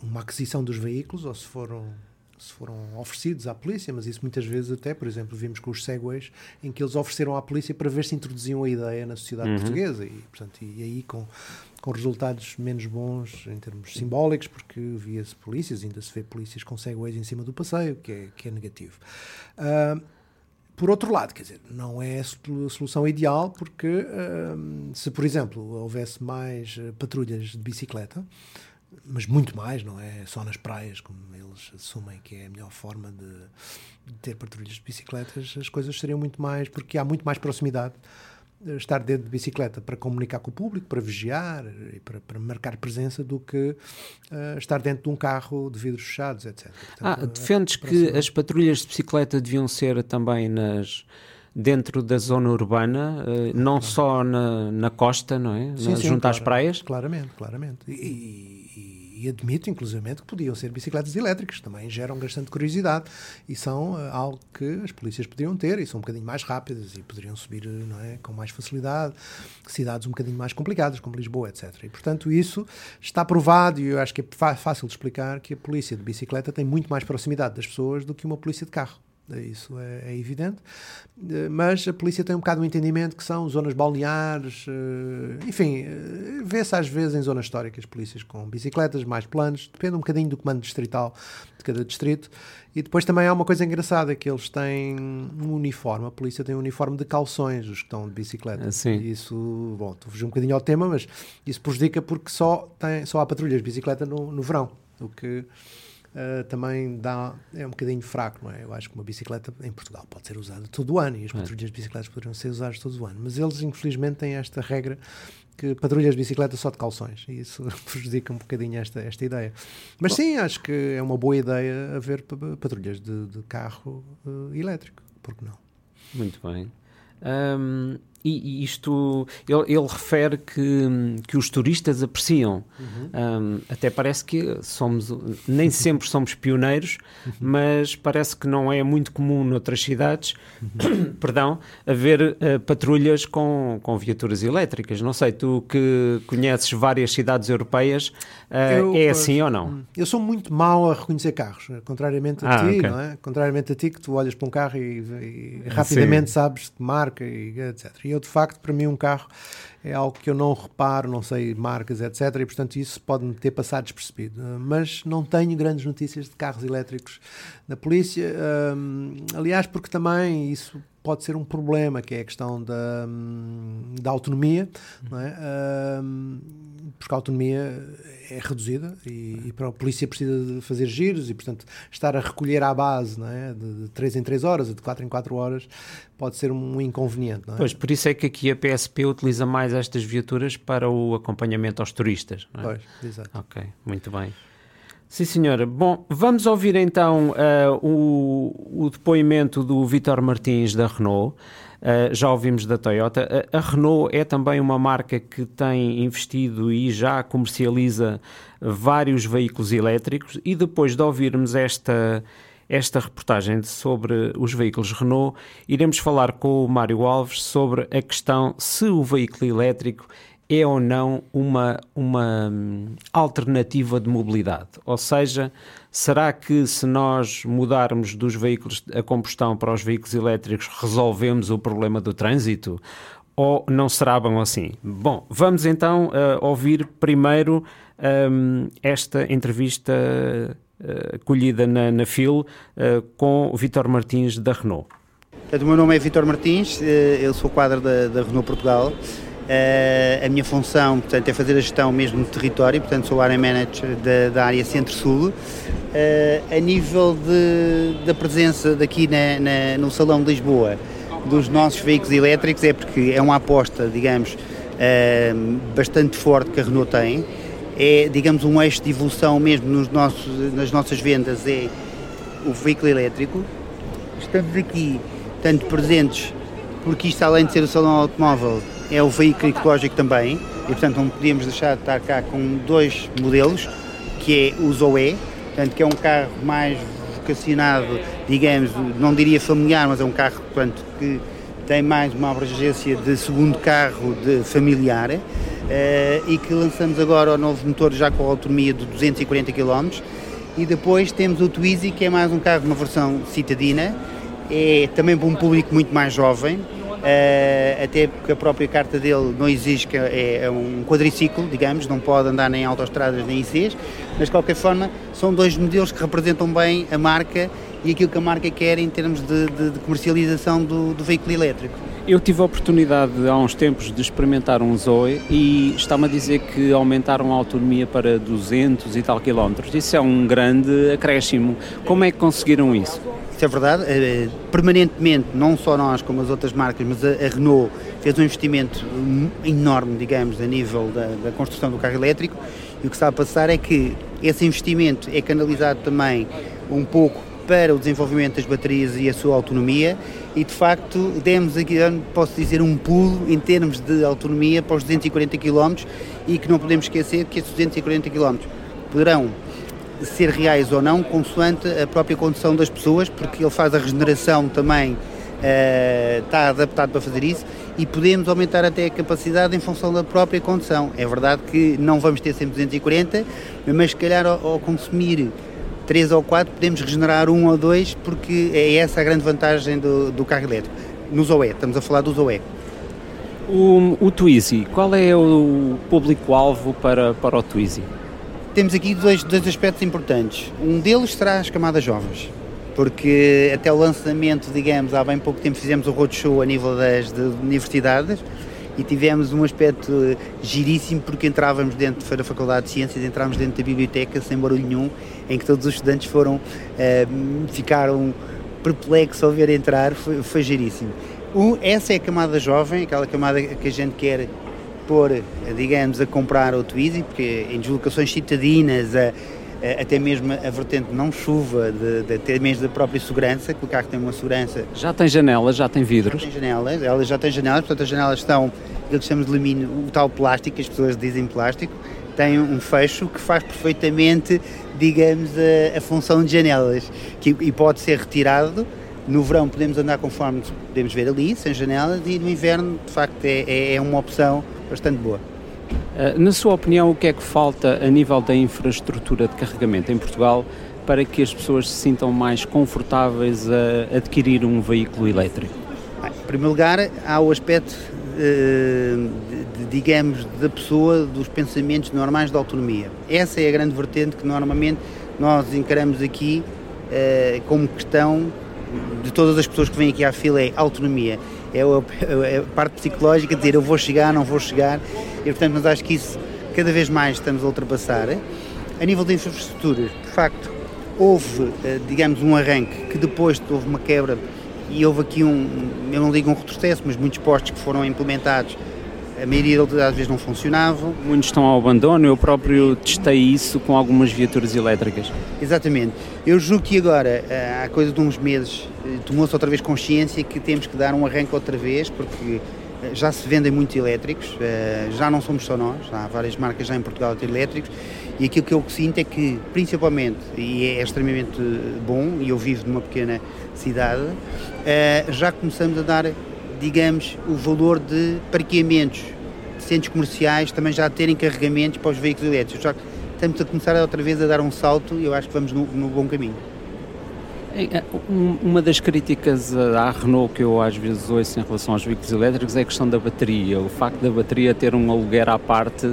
uma aquisição dos veículos ou se foram se foram oferecidos à polícia, mas isso muitas vezes até, por exemplo, vimos com os Segways, em que eles ofereceram à polícia para ver se introduziam a ideia na sociedade uhum. portuguesa e, portanto, e aí com, com resultados menos bons em termos simbólicos, porque via-se polícias, ainda se vê polícias com Segways em cima do passeio, que é, que é negativo. Uh, por outro lado, quer dizer, não é a solução ideal, porque uh, se, por exemplo, houvesse mais uh, patrulhas de bicicleta, mas muito mais, não é só nas praias, como eles assumem que é a melhor forma de, de, ter patrulhas de bicicletas, as coisas seriam muito mais, porque há muito mais proximidade. Eh, estar dentro de bicicleta para comunicar com o público, para vigiar e para, para marcar presença, do que uh, estar dentro de um carro de vidros fechados, etc. Portanto, ah, defendes que as patrulhas de bicicleta deviam ser também nas dentro da zona urbana, uh, não claro. só na, na costa, não é? Sim, na, sim, junto claro, às praias? Claramente, claramente. E, e admito, inclusivamente, que podiam ser bicicletas elétricas, também geram bastante curiosidade e são uh, algo que as polícias poderiam ter e são um bocadinho mais rápidas e poderiam subir não é, com mais facilidade, cidades um bocadinho mais complicadas, como Lisboa, etc. E, portanto, isso está provado e eu acho que é fácil de explicar que a polícia de bicicleta tem muito mais proximidade das pessoas do que uma polícia de carro. Isso é, é, evidente. Eh, mas a polícia tem um bocado o um entendimento que são zonas balneares, eh, enfim, eh, vê-se às vezes em zonas históricas polícias com bicicletas mais planos, depende um bocadinho do comando distrital de cada distrito. E depois também há uma coisa engraçada, que eles têm um uniforme, a polícia tem um uniforme de calções, os que estão de bicicleta. Assim. Isso, bom, estou a fugir um bocadinho ao tema, mas isso prejudica porque só, tem, só há patrulhas de bicicleta no, no verão, o que uh, também dá, é um bocadinho fraco, não é? Eu acho que uma bicicleta em Portugal pode ser usada todo o ano e as é. patrulhas de bicicletas poderiam ser usadas todo o ano, mas eles infelizmente têm esta regra que patrulhas de bicicleta só de calções e isso prejudica um bocadinho esta, esta ideia. Mas Bom. sim, acho que é uma boa ideia haver patrulhas de, de carro uh, elétrico, porque não? Muito bem. Um, e, isto, ele, ele, refere que, que os turistas apreciam. Uhum. Um, até parece que somos, nem sempre somos pioneiros, uhum. mas parece que não é muito comum noutras cidades, uhum. perdão, haver uh, patrulhas com, com viaturas elétricas. Não sei, tu que conheces várias cidades europeias, uh, eu, é assim ou não? Hum, eu sou muito mau a reconhecer carros, contrariamente a ah, ti, okay. não é? Contrariamente a ti, que tu olhas para um carro e, e rapidamente Sim. sabes de marca e etc. Eu, de facto, para mim, um carro é algo que eu não reparo, não sei marcas, etc. E, portanto, isso pode-me ter passado despercebido. Mas não tenho grandes notícias de carros elétricos da polícia. Um, aliás, porque também isso pode ser um problema, que é a questão da, da autonomia, não é? Um, porque a autonomia é reduzida e, e, para a polícia precisa de fazer giros e, portanto, estar a recolher à base não é? de, de 3 em 3 horas, de 4 em 4 horas, pode ser um inconveniente. É? Pois, por isso é que aqui a PSP utiliza mais estas viaturas para o acompanhamento aos turistas. Não é? Pois, exato. Ok, muito bem. Sim, senhora. Bom, vamos ouvir então uh, o, o, depoimento do Vitor Martins da Renault. Uh, já ouvimos da Toyota. A, a, Renault é também uma marca que tem investido e já comercializa vários veículos elétricos. E depois de ouvirmos esta, esta reportagem sobre os veículos Renault, iremos falar com o Mário Alves sobre a questão se o veículo elétrico é ou não uma, uma hum, alternativa de mobilidade. Ou seja, será que se nós mudarmos dos veículos a combustão para os veículos elétricos resolvemos o problema do trânsito? Ou não será bom assim? Bom, vamos então uh, ouvir primeiro um, esta entrevista uh, colhida na, na FIL uh, com Vitor Martins da Renault. O meu nome é Vitor Martins, eu sou quadro da, da Renault Portugal. Uh, a minha função portanto, é fazer a gestão mesmo do território, portanto sou área manager da, da área Centro-Sul. Uh, a nível de, da presença daqui na, na, no Salão de Lisboa dos nossos veículos elétricos é porque é uma aposta, digamos, uh, bastante forte que a Renault tem. É, digamos, um eixo de evolução mesmo nos nossos, nas nossas vendas é o veículo elétrico. Estamos aqui, tanto presentes, porque isto além de ser o Salão Automóvel, é o veículo ecológico também, e portanto não podíamos deixar de estar cá com dois modelos, que é o Zoe, portanto, que é um carro mais vocacionado, digamos, não diria familiar, mas é um carro portanto, que tem mais uma abrangência de segundo carro de familiar uh, e que lançamos agora o novo motor já com autonomia de 240 km e depois temos o Twizy que é mais um carro, uma versão citadina, é também para um público muito mais jovem, Uh, até porque a própria carta dele não exige que é, é, um quadriciclo, digamos, não pode andar nem em autoestradas nem ICs, mas de qualquer forma são dois modelos que representam bem a marca e aquilo que a marca quer em termos de, de, de comercialização do, do, veículo elétrico. Eu tive a oportunidade há uns tempos de experimentar um Zoe e está-me a dizer que aumentaram a autonomia para 200 e tal quilómetros. Isso é um grande acréscimo. Como é que conseguiram isso? Isso é verdade. Eh, permanentemente, não só nós como as outras marcas, mas a Renault fez um investimento enorme, digamos, a nível da, da construção do carro elétrico. E o que está a passar é que esse investimento é canalizado também um pouco para o desenvolvimento das baterias e a sua autonomia e de facto demos aqui, posso dizer, um pulo em termos de autonomia para os 240 km e que não podemos esquecer que esses 240 km poderão ser reais ou não, consoante a própria condição das pessoas, porque ele faz a regeneração também, uh, está adaptado para fazer isso, e podemos aumentar até a capacidade em função da própria condição. É verdade que não vamos ter sempre 240, mas se calhar ao, ao consumir 3 ou 4 podemos regenerar um ou dois, porque é essa a grande vantagem do, do carro elétrico. No Zoe, estamos a falar do Zoe. O, o Twizy, qual é o público-alvo para, para o Twizy? Temos aqui dois, dois aspectos importantes. Um deles será as camadas jovens, porque até o lançamento, digamos, há bem pouco tempo fizemos o roadshow a nível das universidades e tivemos um aspecto giríssimo porque entrávamos dentro da Faculdade de Ciências, entrávamos dentro da biblioteca sem barulho nenhum, em que todos os estudantes foram, uh, ficaram perplexos ao ver entrar, foi, foi giríssimo. Um, essa é a camada jovem, aquela camada que a gente quer pôr, digamos, a comprar o Twizy, porque em deslocações citadinas, a, a, até mesmo a vertente não chuva, de, de, até mesmo da própria segurança, que o carro tem uma segurança. Já tem janelas, já tem vidros? Já tem janelas, elas já têm janelas, portanto as janelas estão, aquilo que chamamos de alumínio, o tal plástico, as pessoas dizem plástico, tem um fecho que faz perfeitamente, digamos, a, a função de janelas, que, e pode ser retirado no verão podemos andar conforme podemos ver ali, sem janelas, e no inverno, de facto, é, é, é uma opção bastante boa. Eh, na sua opinião, o que é que falta a nível da infraestrutura de carregamento em Portugal para que as pessoas se sintam mais confortáveis a adquirir um veículo elétrico? Em primeiro lugar, há o aspecto, eh, digamos, da pessoa, dos pensamentos normais da autonomia. Essa é a grande vertente que normalmente nós encaramos aqui eh, como questão de todas as pessoas que vêm aqui à fila é autonomia é a, é a parte psicológica dizer eu vou chegar, não vou chegar, e portanto, mas acho que isso cada vez mais estamos a ultrapassar. A nível de infraestruturas, de facto, houve, eh, digamos, um arranque que depois houve uma quebra e houve aqui um, eu não digo um retrocesso, mas muitos postos que foram implementados a maioria deles às vezes não funcionavam. Muitos estão ao abandono, eu próprio testei isso com algumas viaturas elétricas. Exatamente. Eu julgo que agora, há coisa de uns meses, tomou-se outra vez consciência que temos que dar um arranque outra vez, porque já se vendem muito elétricos, já não somos só nós, há várias marcas já em Portugal a ter elétricos, e aquilo que eu sinto é que, principalmente, e é extremamente bom, e eu vivo numa pequena cidade, já começamos a dar, digamos, o valor de parqueamentos centros comerciais também já terem carregamentos para os veículos elétricos. Já estamos a começar outra vez a dar um salto e eu acho que vamos no, no bom caminho. É, uma das críticas à Renault que eu às vezes ouço em relação aos veículos elétricos é a questão da bateria. O facto da bateria ter um aluguer à parte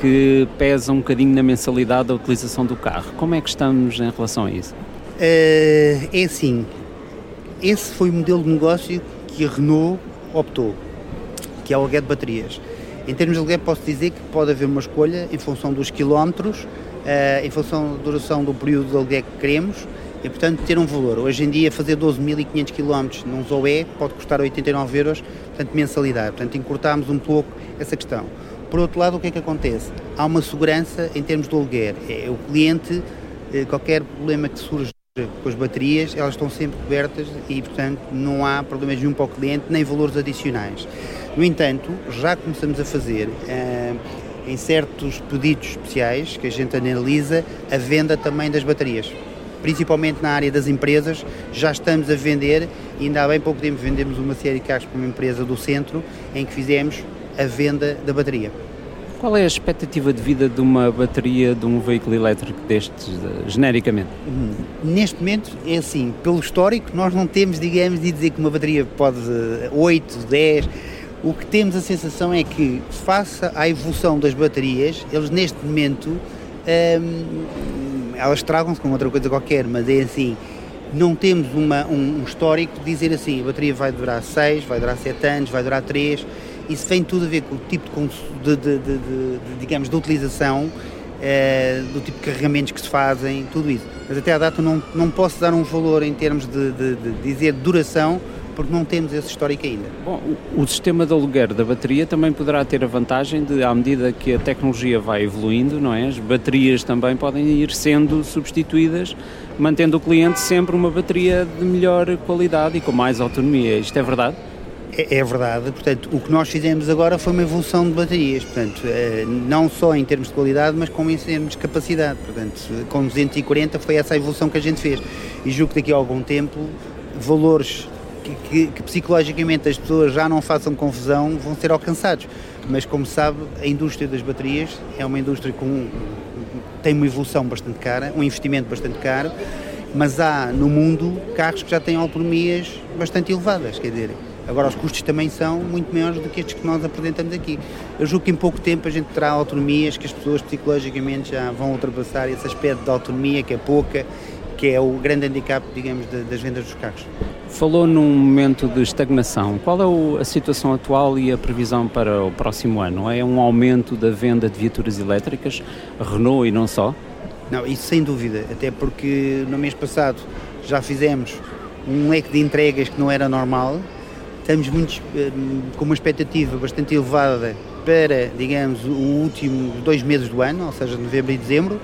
que pesa um bocadinho na mensalidade da utilização do carro. Como é que estamos em relação a isso? Uh, é assim, esse foi o modelo de negócio que a Renault optou, que é o aluguer de baterias. Em termos de aluguer posso dizer que pode haver uma escolha em função dos quilómetros, uh, em função da duração do período de aluguer que queremos, e portanto ter um valor. Hoje em dia fazer 12.500 km num Zoe pode custar 89 euros, portanto mensalidade. Portanto encurtámos um pouco essa questão. Por outro lado, o que é que acontece? Há uma segurança em termos de aluguer. É o cliente, eh, qualquer problema que surja com as baterias, elas estão sempre cobertas e, portanto, não há problemas nenhum para o cliente, nem valores adicionais. No entanto, já começamos a fazer, eh, em certos pedidos especiais que a gente analisa, a venda também das baterias principalmente na área das empresas, já estamos a vender, e ainda há bem pouco tempo vendemos uma série de carros para uma empresa do centro, em que fizemos a venda da bateria. Qual é a expectativa de vida de uma bateria de um veículo elétrico destes, genericamente? Hum, neste momento, é assim, pelo histórico, nós não temos, digamos, de dizer que uma bateria pode 8, 10. O que temos a sensação é que, face à evolução das baterias, eles neste momento hum, elas tragam-se com outra coisa qualquer, mas é assim, não temos uma, um, histórico de dizer assim, a bateria vai durar 6, vai durar 7 anos, vai durar 3, isso tem tudo a ver com o tipo de, de, de, de digamos, de utilização, é, do tipo de carregamentos que se fazem, tudo isso. Mas até à data não, não posso dar um valor em termos de dizer duração, porque não temos esse histórico ainda. Bom, o, o, sistema de aluguer da bateria também poderá ter a vantagem de, à medida que a tecnologia vai evoluindo, não é? As baterias também podem ir sendo substituídas, mantendo o cliente sempre uma bateria de melhor qualidade e com mais autonomia. Isto é verdade? É, é verdade, portanto, o que nós fizemos agora foi uma evolução de baterias, portanto, eh, não só em termos de qualidade, mas como em termos de capacidade, portanto, com 240 foi essa a evolução que a gente fez e julgo que daqui a algum tempo valores que, que, que, psicologicamente as pessoas já não façam confusão vão ser alcançados. Mas como sabe, a indústria das baterias é uma indústria com tem uma evolução bastante cara, um investimento bastante caro, mas há no mundo carros que já têm autonomias bastante elevadas, quer dizer, agora os custos também são muito maiores do que estes que nós apresentamos aqui. Eu julgo que em pouco tempo a gente terá autonomias que as pessoas psicologicamente já vão ultrapassar esse aspecto de autonomia que é pouca, que é o grande handicap, digamos, das vendas dos carros. Falou num momento de estagnação. Qual é a situação atual e a previsão para o próximo ano? É um aumento da venda de viaturas elétricas, Renault e não só? Não, isso sem dúvida, até porque no mês passado já fizemos um leque de entregas que não era normal. Estamos eh, com uma expectativa bastante elevada para, digamos, o último dois meses do ano, ou seja, novembro e dezembro.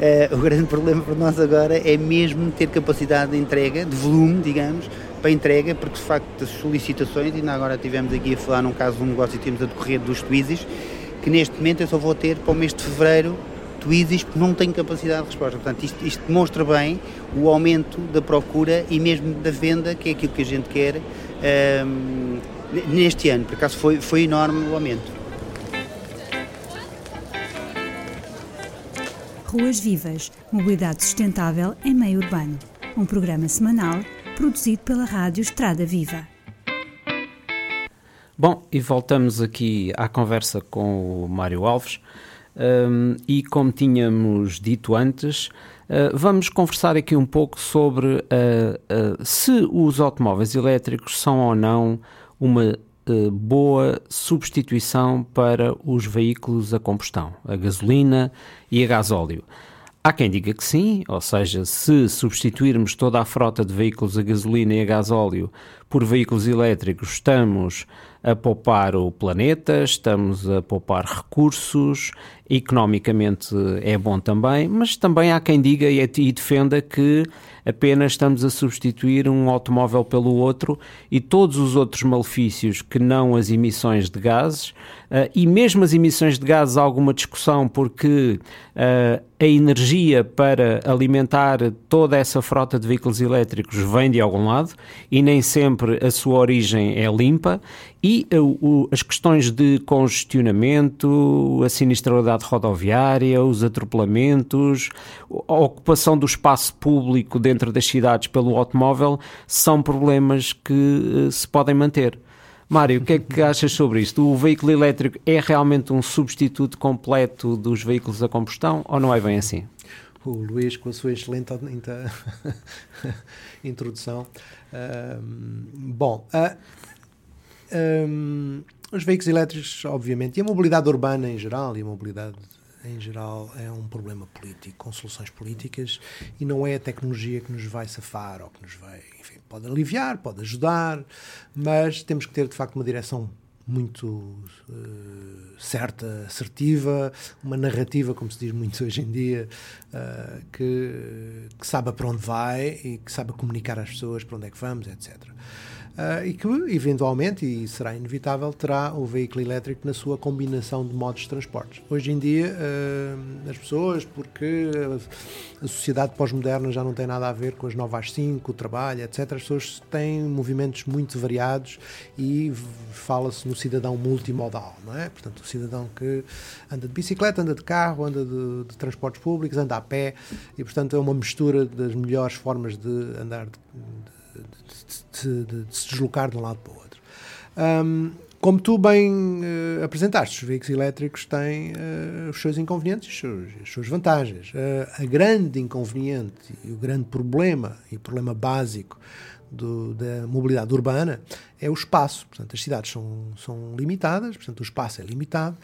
Uh, o grande problema para nós agora é mesmo ter capacidade de entrega, de volume, digamos, para entrega, porque de facto as solicitações, ainda agora tivemos aqui a falar num caso de um negócio que temos a decorrer dos Twizzys, que neste momento eu só vou ter para o mês de fevereiro Twizzys porque não tenho capacidade de resposta. Portanto, isto, isto, demonstra bem o aumento da procura e mesmo da venda, que é aquilo que a gente quer ehm, neste ano. Por acaso foi, foi enorme o aumento. Ruas Vivas, Mobilidade Sustentável em Meio Urbano. Um programa semanal produzido pela Rádio Estrada Viva. Bom, e voltamos aqui à conversa com o Mário Alves. Um, e como tínhamos dito antes, uh, vamos conversar aqui um pouco sobre uh, uh, se os automóveis elétricos são ou não uma boa substituição para os veículos a combustão, a gasolina e a gasóleo. Há quem diga que sim, ou seja, se substituirmos toda a frota de veículos a gasolina e a gasóleo por veículos elétricos, estamos a poupar o planeta, estamos a poupar recursos, economicamente é bom também, mas também há quem diga e defenda que apenas estamos a substituir um automóvel pelo outro e todos os outros malefícios que não as emissões de gases, uh, e mesmo as emissões de gases há alguma discussão porque uh, a energia para alimentar toda essa frota de veículos elétricos vem de algum lado e nem sempre a sua origem é limpa e uh, as questões de congestionamento, a sinistralidade rodoviária, os atropelamentos, a ocupação do espaço público dentro das cidades pelo automóvel são problemas que uh, se podem manter. Mário, o que é que achas sobre isto? O veículo elétrico é realmente um substituto completo dos veículos a combustão ou não é bem assim? O Luís, com a sua excelente introdução. bom, uh, um, os veículos elétricos, obviamente, e a mobilidade urbana em geral, e a mobilidade em geral é um problema político, com soluções políticas, e não é a tecnologia que nos vai safar ou que nos vai, enfim, pode aliviar, pode ajudar, mas temos que ter de facto uma direção muito uh, certa, assertiva, uma narrativa, como se diz muito hoje em dia, uh, que, que para onde vai e que sabe comunicar às pessoas para onde é que vamos, etc uh, e que, eventualmente, e será inevitável, terá o veículo elétrico na sua combinação de modos de transportes. Hoje em dia, uh, as pessoas, porque a, sociedade pós-moderna já não tem nada a ver com as novas 5, o trabalho, etc., as pessoas têm movimentos muito variados e fala-se no cidadão multimodal, não é? Portanto, o cidadão que anda de bicicleta, anda de carro, anda de, de transportes públicos, anda a pé e, portanto, é uma mistura das melhores formas de andar de, de, de, de, se deslocar de um lado para o outro. Um, como tu bem uh, apresentaste, os veículos elétricos têm uh, os seus inconvenientes e as suas vantagens. Uh, a grande inconveniente e o grande problema, e o problema básico do, da mobilidade urbana é o espaço. Portanto, as cidades são, são limitadas, portanto, o espaço é limitado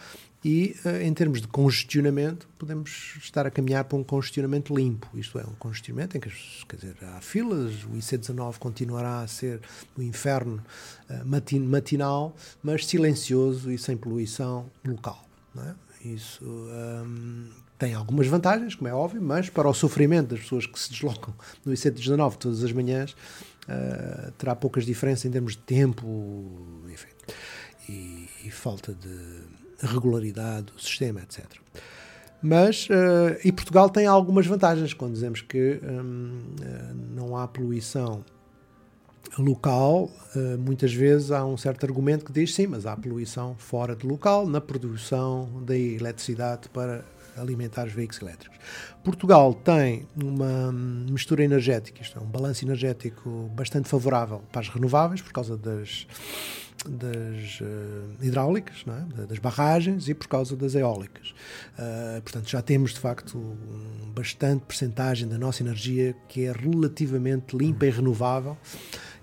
e uh, em termos de congestionamento podemos estar a caminhar para um congestionamento limpo, isto é, um congestionamento em que quer dizer, há filas, o IC19 continuará a ser o inferno uh, matin matinal, mas silencioso e sem poluição local. É? Isso um, tem algumas vantagens, como é óbvio, mas para o sofrimento das pessoas que se deslocam no IC19 todas as manhãs, uh, terá poucas diferenças em termos de tempo, enfim, e, e falta de regularidade do sistema, etc. Mas, uh, e Portugal tem algumas vantagens quando dizemos que um, eh, não há poluição local, uh, muitas vezes há um certo argumento que diz sim, mas há poluição fora de local na produção da eletricidade para alimentar os veículos elétricos. Portugal tem uma mistura energética, isto é, um balanço energético bastante favorável para as renováveis, por causa das, das uh, hidráulicas, é? das barragens e por causa das eólicas. Uh, portanto, já temos de facto um bastante percentagem da nossa energia que é relativamente limpa e renovável.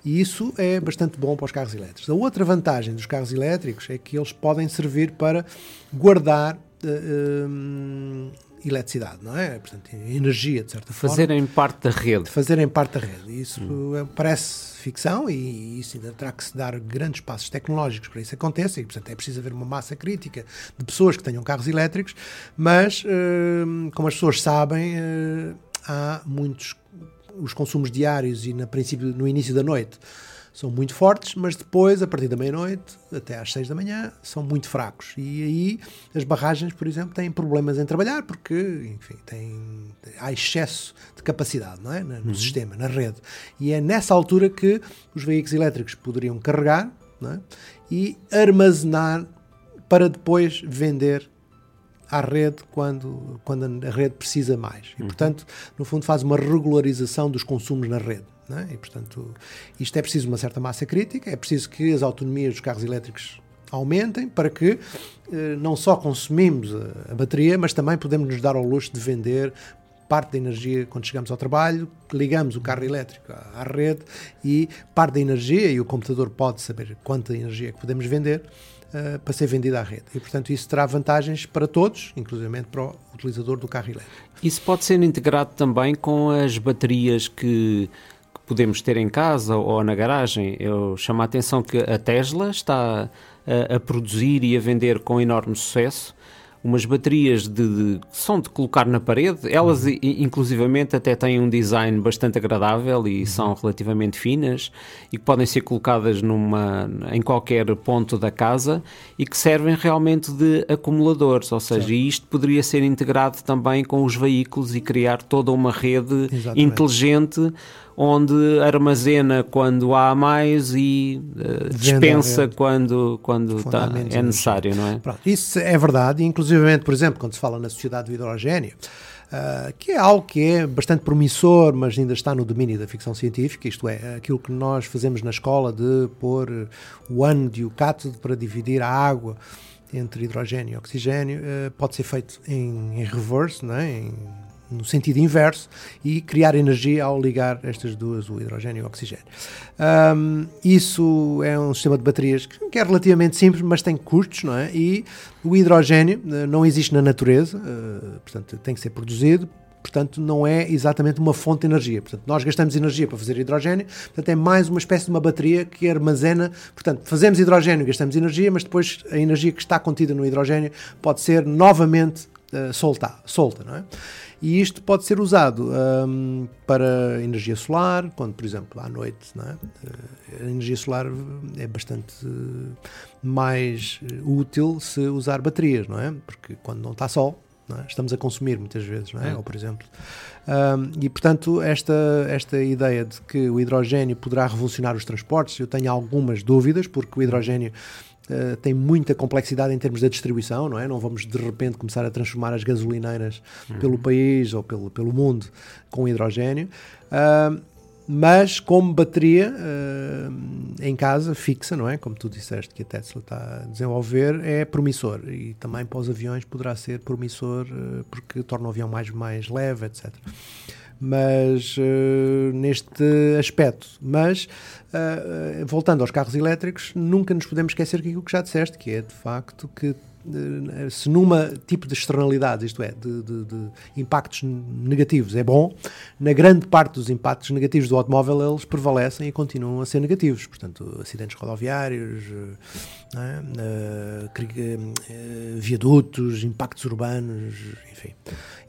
E isso é bastante bom para os carros elétricos. A outra vantagem dos carros elétricos é que eles podem servir para guardar uh, eletricidade, não é? Portanto, energia, de certa forma. Fazerem parte da rede. Fazerem parte da rede. Isso hum. parece ficção e isso ainda terá que se dar grandes passos tecnológicos para isso aconteça e, portanto, é preciso haver uma massa crítica de pessoas que tenham carros elétricos, mas, uh, como as pessoas sabem, uh, há muitos os consumos diários e, no princípio, no início da noite, são muito fortes, mas depois, a partir da meia-noite até às seis da manhã, são muito fracos. E aí as barragens, por exemplo, têm problemas em trabalhar porque, enfim, tem, há excesso de capacidade não é? no uhum. sistema, na rede. E é nessa altura que os veículos elétricos poderiam carregar é? e armazenar para depois vender à rede quando, quando a rede precisa mais. E, uhum. portanto, no fundo, faz uma regularização dos consumos na rede. É? E, portanto, isto é preciso uma certa massa crítica, é preciso que as autonomias dos carros elétricos aumentem para que eh, não só consumimos a, a, bateria, mas também podemos nos dar ao luxo de vender parte da energia quando chegamos ao trabalho, ligamos o carro elétrico à, rede e parte da energia, e o computador pode saber quanta energia que podemos vender, uh, para ser vendida à rede. E, portanto, isso terá vantagens para todos, inclusive para o utilizador do carro elétrico. Isso pode ser integrado também com as baterias que podemos ter em casa ou na garagem. Eu chamo a atenção que a Tesla está a, a produzir e a vender com enorme sucesso umas baterias de, de, são de colocar na parede. Elas, uhum. inclusivamente, até têm um design bastante agradável e uhum. são relativamente finas e que podem ser colocadas numa, em qualquer ponto da casa e que servem realmente de acumuladores. Ou seja, Sim. isto poderia ser integrado também com os veículos e criar toda uma rede Exatamente. inteligente onde armazena quando há mais e uh, dispensa quando, quando tá, é necessário, não é? Pronto, isso é verdade, inclusive, por exemplo, quando se fala na sociedade do hidrogênio, Uh, que é algo que é bastante promissor, mas ainda está no domínio da ficção científica, isto é, aquilo que nós fazemos na escola de pôr o ânodo e o cátodo para dividir a água entre hidrogênio e oxigênio, uh, pode ser feito em, em reverse, não é? em no sentido inverso e criar energia ao ligar estas duas, o hidrogênio e o oxigênio. Um, isso é um sistema de baterias que é relativamente simples, mas tem custos, não é? E o hidrogênio uh, não existe na natureza, uh, portanto, tem que ser produzido. Portanto, não é exatamente uma fonte de energia. Portanto, nós gastamos energia para fazer hidrogênio, portanto, é mais uma espécie de uma bateria que armazena. Portanto, fazemos hidrogênio, gastamos energia, mas depois a energia que está contida no hidrogênio pode ser novamente uh, solta, solta, não é? E isto pode ser usado um, para energia solar, quando, por exemplo, à noite, é? Eh, a energia solar é bastante mais útil se usar baterias, não é? Porque quando não está sol, é? estamos a consumir muitas vezes, não é? Ou, por exemplo. Um, e, portanto, esta, esta ideia de que o hidrogênio poderá revolucionar os transportes, eu tenho algumas dúvidas, porque o hidrogênio Uh, tem muita complexidade em termos da distribuição, não é? Não vamos de repente começar a transformar as gasolineiras uhum. pelo país ou pelo, pelo mundo com hidrogênio. Uh, mas como bateria uh, em casa, fixa, não é? Como tu disseste que a Tesla está a desenvolver, é promissor. E também para os aviões poderá ser promissor porque torna o avião mais, mais leve, etc mas uh, neste aspecto. Mas uh, voltando aos carros elétricos, nunca nos podemos esquecer que aquilo que já disseste, que é de facto que se numa tipo de externalidades, isto é, de, de, de, impactos negativos é bom, na grande parte dos impactos negativos do automóvel eles prevalecem e continuam a ser negativos. Portanto, acidentes rodoviários, é? viadutos, impactos urbanos, enfim.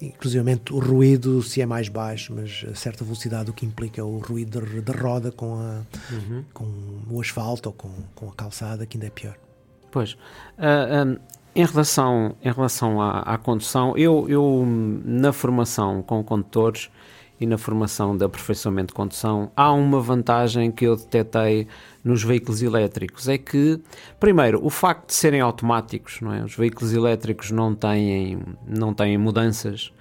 Inclusive o ruído, se é mais baixo, mas a certa velocidade, o que implica o ruído da roda com, a, uhum. com o asfalto ou com, com a calçada, que ainda é pior. Pois. Uh, ah, um, em relação, em relação à, à condução, eu, eu, na formação com condutores e na formação de aperfeiçoamento de condução, há uma vantagem que eu detetei nos veículos elétricos. É que, primeiro, o facto de serem automáticos, não é? os veículos elétricos não têm, não têm mudanças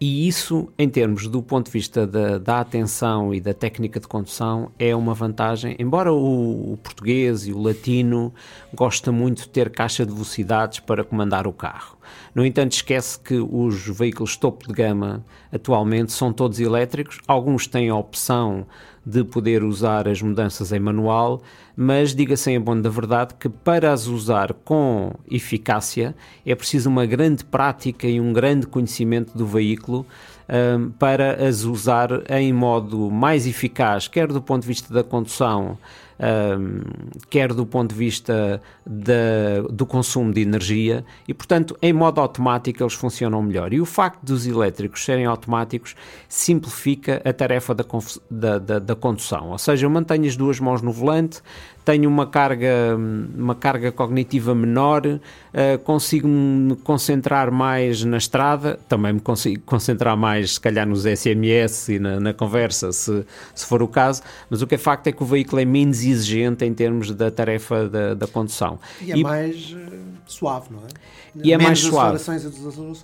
e isso, em termos do ponto de vista da, da atenção e da técnica de condução, é uma vantagem. Embora o, o, português e o latino gosta muito de ter caixa de velocidades para comandar o carro. No entanto, esquece que os veículos topo de gama atualmente são todos elétricos. Alguns têm a opção de poder usar as mudanças em manual, mas diga-se em bom da verdade que para as usar com eficácia é preciso uma grande prática e um grande conhecimento do veículo um, para as usar em modo mais eficaz, quer do ponto de vista da condução, quer do ponto de vista do consumo de energia e, portanto, em modo automático eles funcionam melhor. E o facto dos elétricos serem automáticos simplifica a tarefa da, da, da, da condução, ou seja, eu mantenho as duas mãos no volante, tenho uma carga, uma carga cognitiva menor, uh, consigo me concentrar mais na estrada, também me consigo concentrar mais, se calhar, nos SMS e na, na, conversa, se, se for o caso, mas o que é facto é que o veículo é menos exigente em termos da tarefa da, da condução. E é e, mais uh, suave, não é? E é mais suave.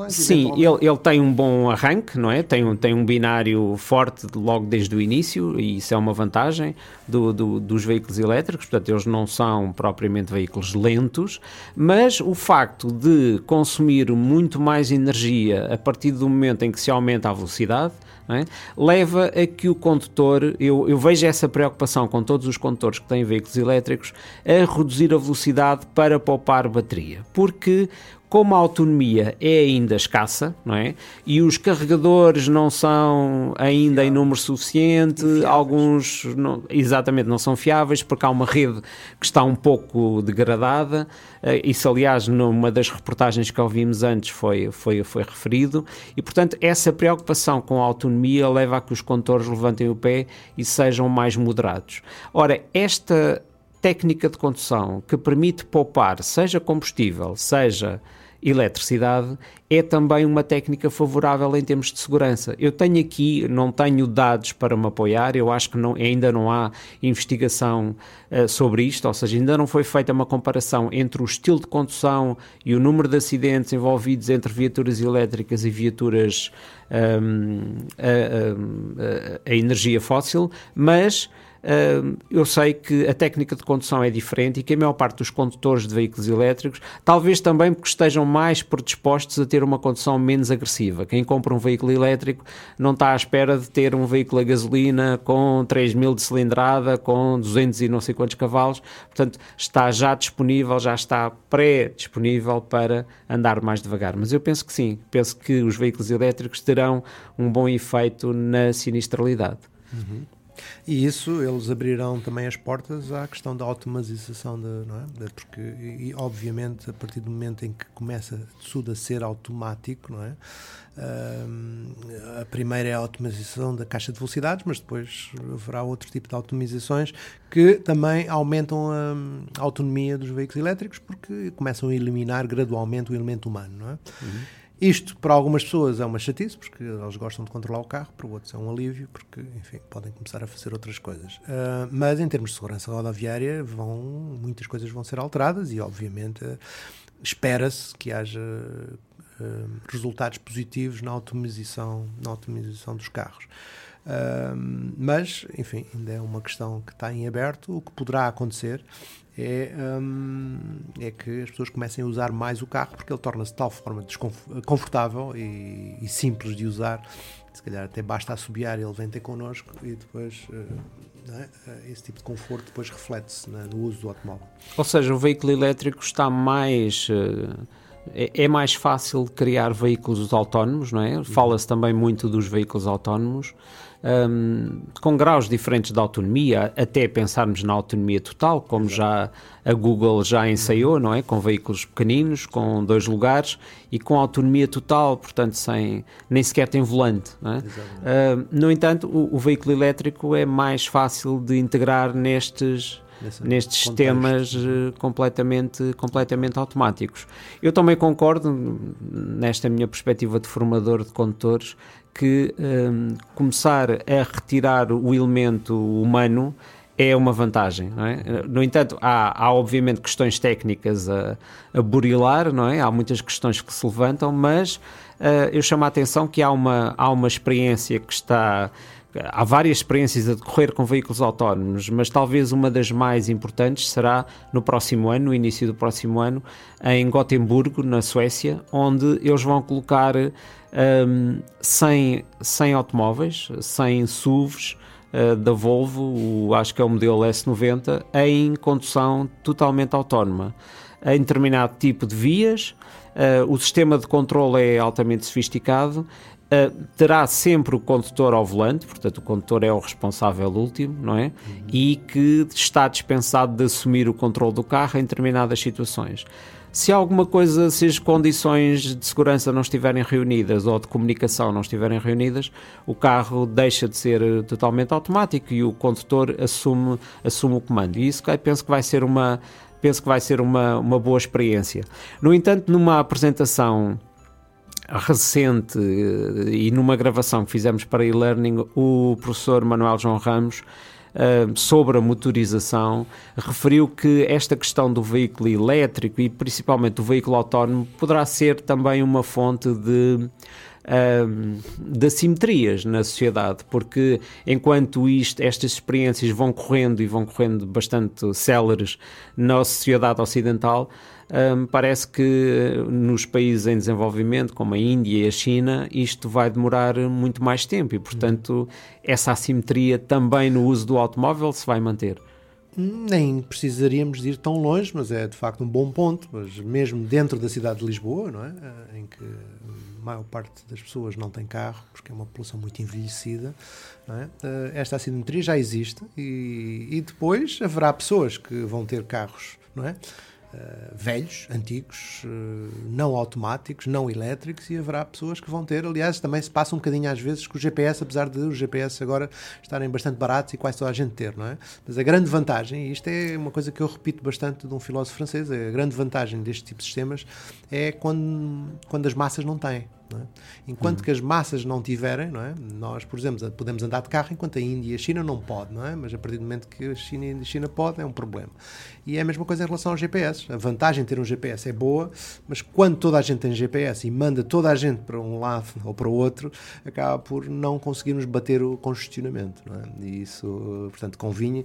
Sim, ele, ele tem um bom arranque, não é? Tem um, tem um binário forte logo desde o início e isso é uma vantagem do, do, dos veículos elétricos, portanto, eles não são propriamente veículos lentos, mas o facto de consumir muito mais energia a partir do momento em que se aumenta a velocidade é? leva a que o condutor, eu, eu, vejo essa preocupação com todos os condutores que têm veículos elétricos, a reduzir a velocidade para poupar bateria, porque como a autonomia é ainda escassa, não é? E os carregadores não são ainda em número suficiente, alguns não, exatamente não são fiáveis porque há uma rede que está um pouco degradada. Uh, isso, aliás, numa das reportagens que ouvimos antes foi, foi, foi referido. E, portanto, essa preocupação com a autonomia leva a que os condutores levantem o pé e sejam mais moderados. Ora, esta técnica de condução que permite poupar, seja combustível, seja eletricidade, é também uma técnica favorável em termos de segurança. Eu tenho aqui, não tenho dados para me apoiar, eu acho que não, ainda não há investigação uh, sobre isto, ou seja, ainda não foi feita uma comparação entre o estilo de condução e o número de acidentes envolvidos entre viaturas elétricas e viaturas um, a, a, a energia fóssil, mas eu sei que a técnica de condução é diferente e que a maior parte dos condutores de veículos elétricos, talvez também porque estejam mais predispostos a ter uma condução menos agressiva. Quem compra um veículo elétrico não está à espera de ter um veículo a gasolina com 3 mil de cilindrada, com 200 e não sei quantos cavalos, portanto está já disponível, já está pré-disponível para andar mais devagar. Mas eu penso que sim, penso que os veículos elétricos terão um bom efeito na sinistralidade. Uhum. E isso, eles abrirão também as portas à questão da automatização, de, não é? porque, e, obviamente, a partir do momento em que começa tudo a ser automático, não é? Uh, a primeira é a automatização da caixa de velocidades, mas depois haverá outro tipo de automatizações que também aumentam a, a autonomia dos veículos elétricos porque começam a eliminar gradualmente o elemento humano, não é? Uhum. Isto, para algumas pessoas, é uma chatice, porque eles gostam de controlar o carro, para outros é um alívio, porque, enfim, podem começar a fazer outras coisas. Uh, mas, em termos de segurança rodoviária, vão, muitas coisas vão ser alteradas e, obviamente, uh, espera-se que haja uh, resultados positivos na automatização, na automatização dos carros. mas, enfim, ainda é uma questão que está em aberto. O que poderá acontecer é, hum, é que as pessoas comecem a usar mais o carro porque ele torna-se de tal forma confortável e, e, simples de usar. Se calhar até basta assobiar e ele vem ter connosco e depois uh, é? esse tipo de conforto depois reflete-se no uso do automóvel. Ou seja, o veículo elétrico está mais. Uh, é, é, mais fácil criar veículos autónomos, não é? Uhum. Fala-se também muito dos veículos autónomos um, com graus diferentes de autonomia, até pensarmos na autonomia total, como já a Google já ensaiou, não é? Com veículos pequeninos, com dois lugares e com autonomia total, portanto, sem nem sequer tem volante. É? Uh, no entanto, o, o veículo elétrico é mais fácil de integrar nestes nestes sistemas uh, completamente, completamente automáticos. Eu também concordo, nesta minha perspectiva de formador de condutores, que um, começar a retirar o elemento humano é uma vantagem. É? No entanto, há, há, obviamente questões técnicas a, a burilar, não é? há muitas questões que se levantam, mas uh, eu chamo a atenção que há uma, há uma experiência que está. Há várias experiências a decorrer com veículos autónomos, mas talvez uma das mais importantes será no próximo ano, no início do próximo ano, em Gotemburgo, na Suécia, onde eles vão colocar um, sem, sem automóveis, sem SUVs uh, da Volvo, o, acho que é o modelo S90, em condução totalmente autónoma. Em determinado tipo de vias, uh, o sistema de controle é altamente sofisticado, Uh, terá sempre o condutor ao volante, portanto, o condutor é o responsável último, não é? Uhum. E que está dispensado de assumir o controle do carro em determinadas situações. Se alguma coisa, se as condições de segurança não estiverem reunidas ou de comunicação não estiverem reunidas, o carro deixa de ser eh, totalmente automático e o condutor assume, assume o comando. E isso penso que vai ser uma, penso que vai ser uma, uma boa experiência. No entanto, numa apresentação recente eh, e numa gravação que fizemos para e-learning, o professor Manuel João Ramos sobre a motorização, referiu que esta questão do veículo elétrico e principalmente do veículo autónomo poderá ser também uma fonte de. Uh, de assimetrias na sociedade, porque enquanto isto, estas experiências vão correndo e vão correndo bastante céleres na sociedade ocidental, um, parece que nos países em desenvolvimento, como a Índia e a China, isto vai demorar muito mais tempo e, portanto, essa assimetria também no uso do automóvel se vai manter. Nem precisaríamos de ir tão longe, mas é de facto um bom ponto. Mas mesmo dentro da cidade de Lisboa, não é? Eh, em que a maior parte das pessoas não tem carro, porque é uma população muito envelhecida, é? Eh, esta assimetria já existe e, e depois haverá pessoas que vão ter carros, não é? Uh, velhos, antigos, uh, não automáticos, não elétricos, e haverá pessoas que vão ter. Aliás, também se passa um bocadinho às vezes com o GPS, apesar de os GPS agora estarem bastante baratos e quase toda a gente ter, não é? Mas a grande vantagem, e isto é uma coisa que eu repito bastante de um filósofo francês, a grande vantagem deste tipo de sistemas é quando, quando as massas não têm. É? Enquanto uhum. que as massas não tiverem, não é? nós, por exemplo, podemos andar de carro enquanto a Índia e a China não podem, não é? mas a partir do momento que a China e a China podem, é um problema. E é a mesma coisa em relação ao GPS. A vantagem de ter um GPS é boa, mas quando toda a gente tem GPS e manda toda a gente para um lado ou para o outro, acaba por não conseguirmos bater o congestionamento. Não é? E isso, portanto, convinha.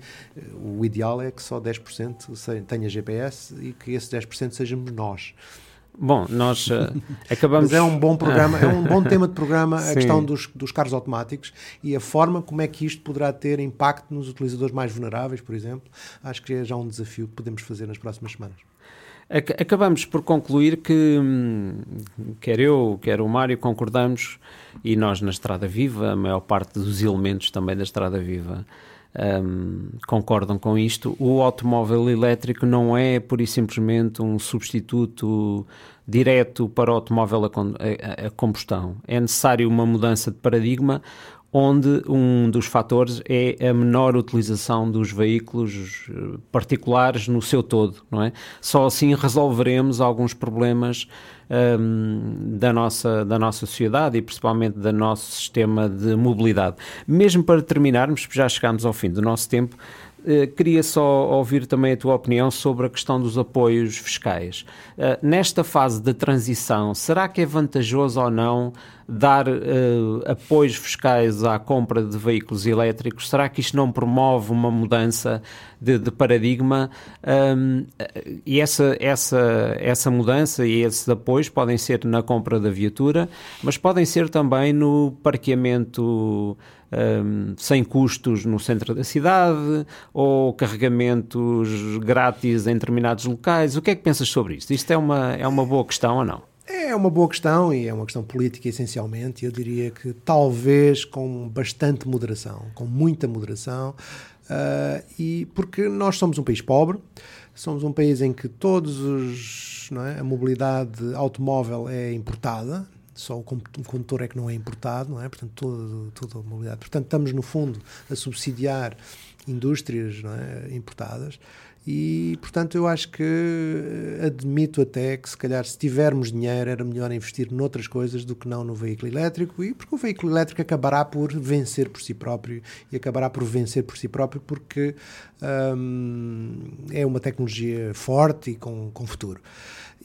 O ideal é que só 10% tenha GPS e que esse 10% sejamos nós. Bom, nós uh, acabamos. Mas é um bom programa, é um bom tema de programa a questão dos, dos carros automáticos e a forma como é que isto poderá ter impacto nos utilizadores mais vulneráveis, por exemplo. Acho que é já um desafio que podemos fazer nas próximas semanas. Acabamos por concluir que, hum, quer eu, quer o Mário, concordamos, e nós na Estrada Viva, a maior parte dos elementos também da Estrada Viva, um, concordam com isto. O automóvel elétrico não é, por e simplesmente, um substituto direto para o automóvel a, a, a combustão. É necessário uma mudança de paradigma onde um dos fatores é a menor utilização dos veículos eh, particulares no seu todo, não é? Só assim resolveremos alguns problemas um, da, nossa, da nossa sociedade e principalmente do nosso sistema de mobilidade. Mesmo para terminarmos, já chegámos ao fim do nosso tempo, Uh, queria só ouvir também a tua opinião sobre a questão dos apoios fiscais. Uh, nesta fase de transição, será que é vantajoso ou não dar uh, apoios fiscais à compra de veículos elétricos? Será que isto não promove uma mudança de, de paradigma? Um, e essa, essa, essa mudança e esses apoios podem ser na compra da viatura, mas podem ser também no parqueamento. Um, sem custos no centro da cidade ou carregamentos grátis em determinados locais. O que é que pensas sobre isto? Isto é uma, é uma boa questão ou não? É uma boa questão e é uma questão política essencialmente. Eu diria que talvez com bastante moderação, com muita moderação, uh, e porque nós somos um país pobre, somos um país em que todos os é, a mobilidade automóvel é importada, só o condutor é que não é importado, não é? Portanto, toda, a mobilidade. Portanto, estamos no fundo a subsidiar indústrias é? importadas. E, portanto, eu acho que eh, admito até que, se calhar, se tivermos dinheiro, era melhor investir noutras coisas do que não no veículo elétrico, e porque o veículo elétrico acabará por vencer por si próprio e acabará por vencer por si próprio porque hum, é uma tecnologia forte e com, com futuro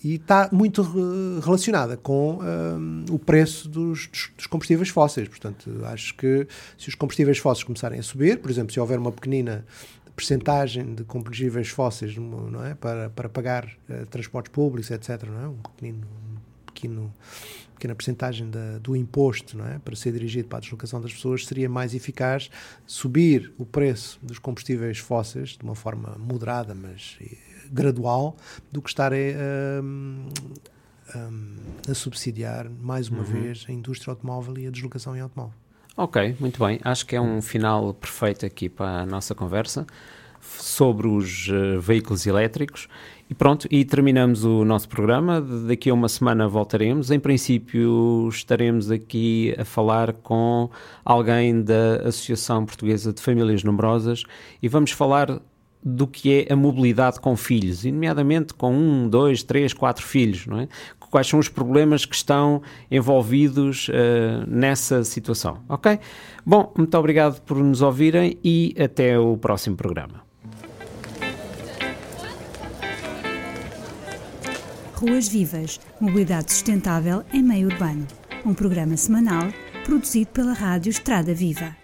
e está muito relacionada com hum, o preço dos, dos, combustíveis fósseis. Portanto, acho que se os combustíveis fósseis começarem a subir, por exemplo, se houver uma pequenina percentagem de combustíveis fósseis não é? para, para pagar uh, transportes públicos, etc. Não é? Um pequenino, um pequeno, pequena percentagem da, do imposto não é? para ser dirigido para a deslocação das pessoas seria mais eficaz subir o preço dos combustíveis fósseis de uma forma moderada, mas eh, gradual, do que estar a, a, a subsidiar mais uma uhum. vez a indústria automóvel e a deslocação em automóvel. Ok, muito bem. Acho que é um final perfeito aqui para a nossa conversa sobre os uh, veículos elétricos. E pronto, e terminamos o nosso programa. Daqui a uma semana voltaremos. Em princípio, estaremos aqui a falar com alguém da Associação Portuguesa de Famílias Numerosas e vamos falar do que é a mobilidade com filhos, nomeadamente com um, dois, três, quatro filhos, não é? Quais são os problemas que estão envolvidos uh, nessa situação, ok? Bom, muito obrigado por nos ouvirem e até o próximo programa. Ruas Vivas, mobilidade sustentável em meio urbano. Um programa semanal produzido pela Rádio Estrada Viva.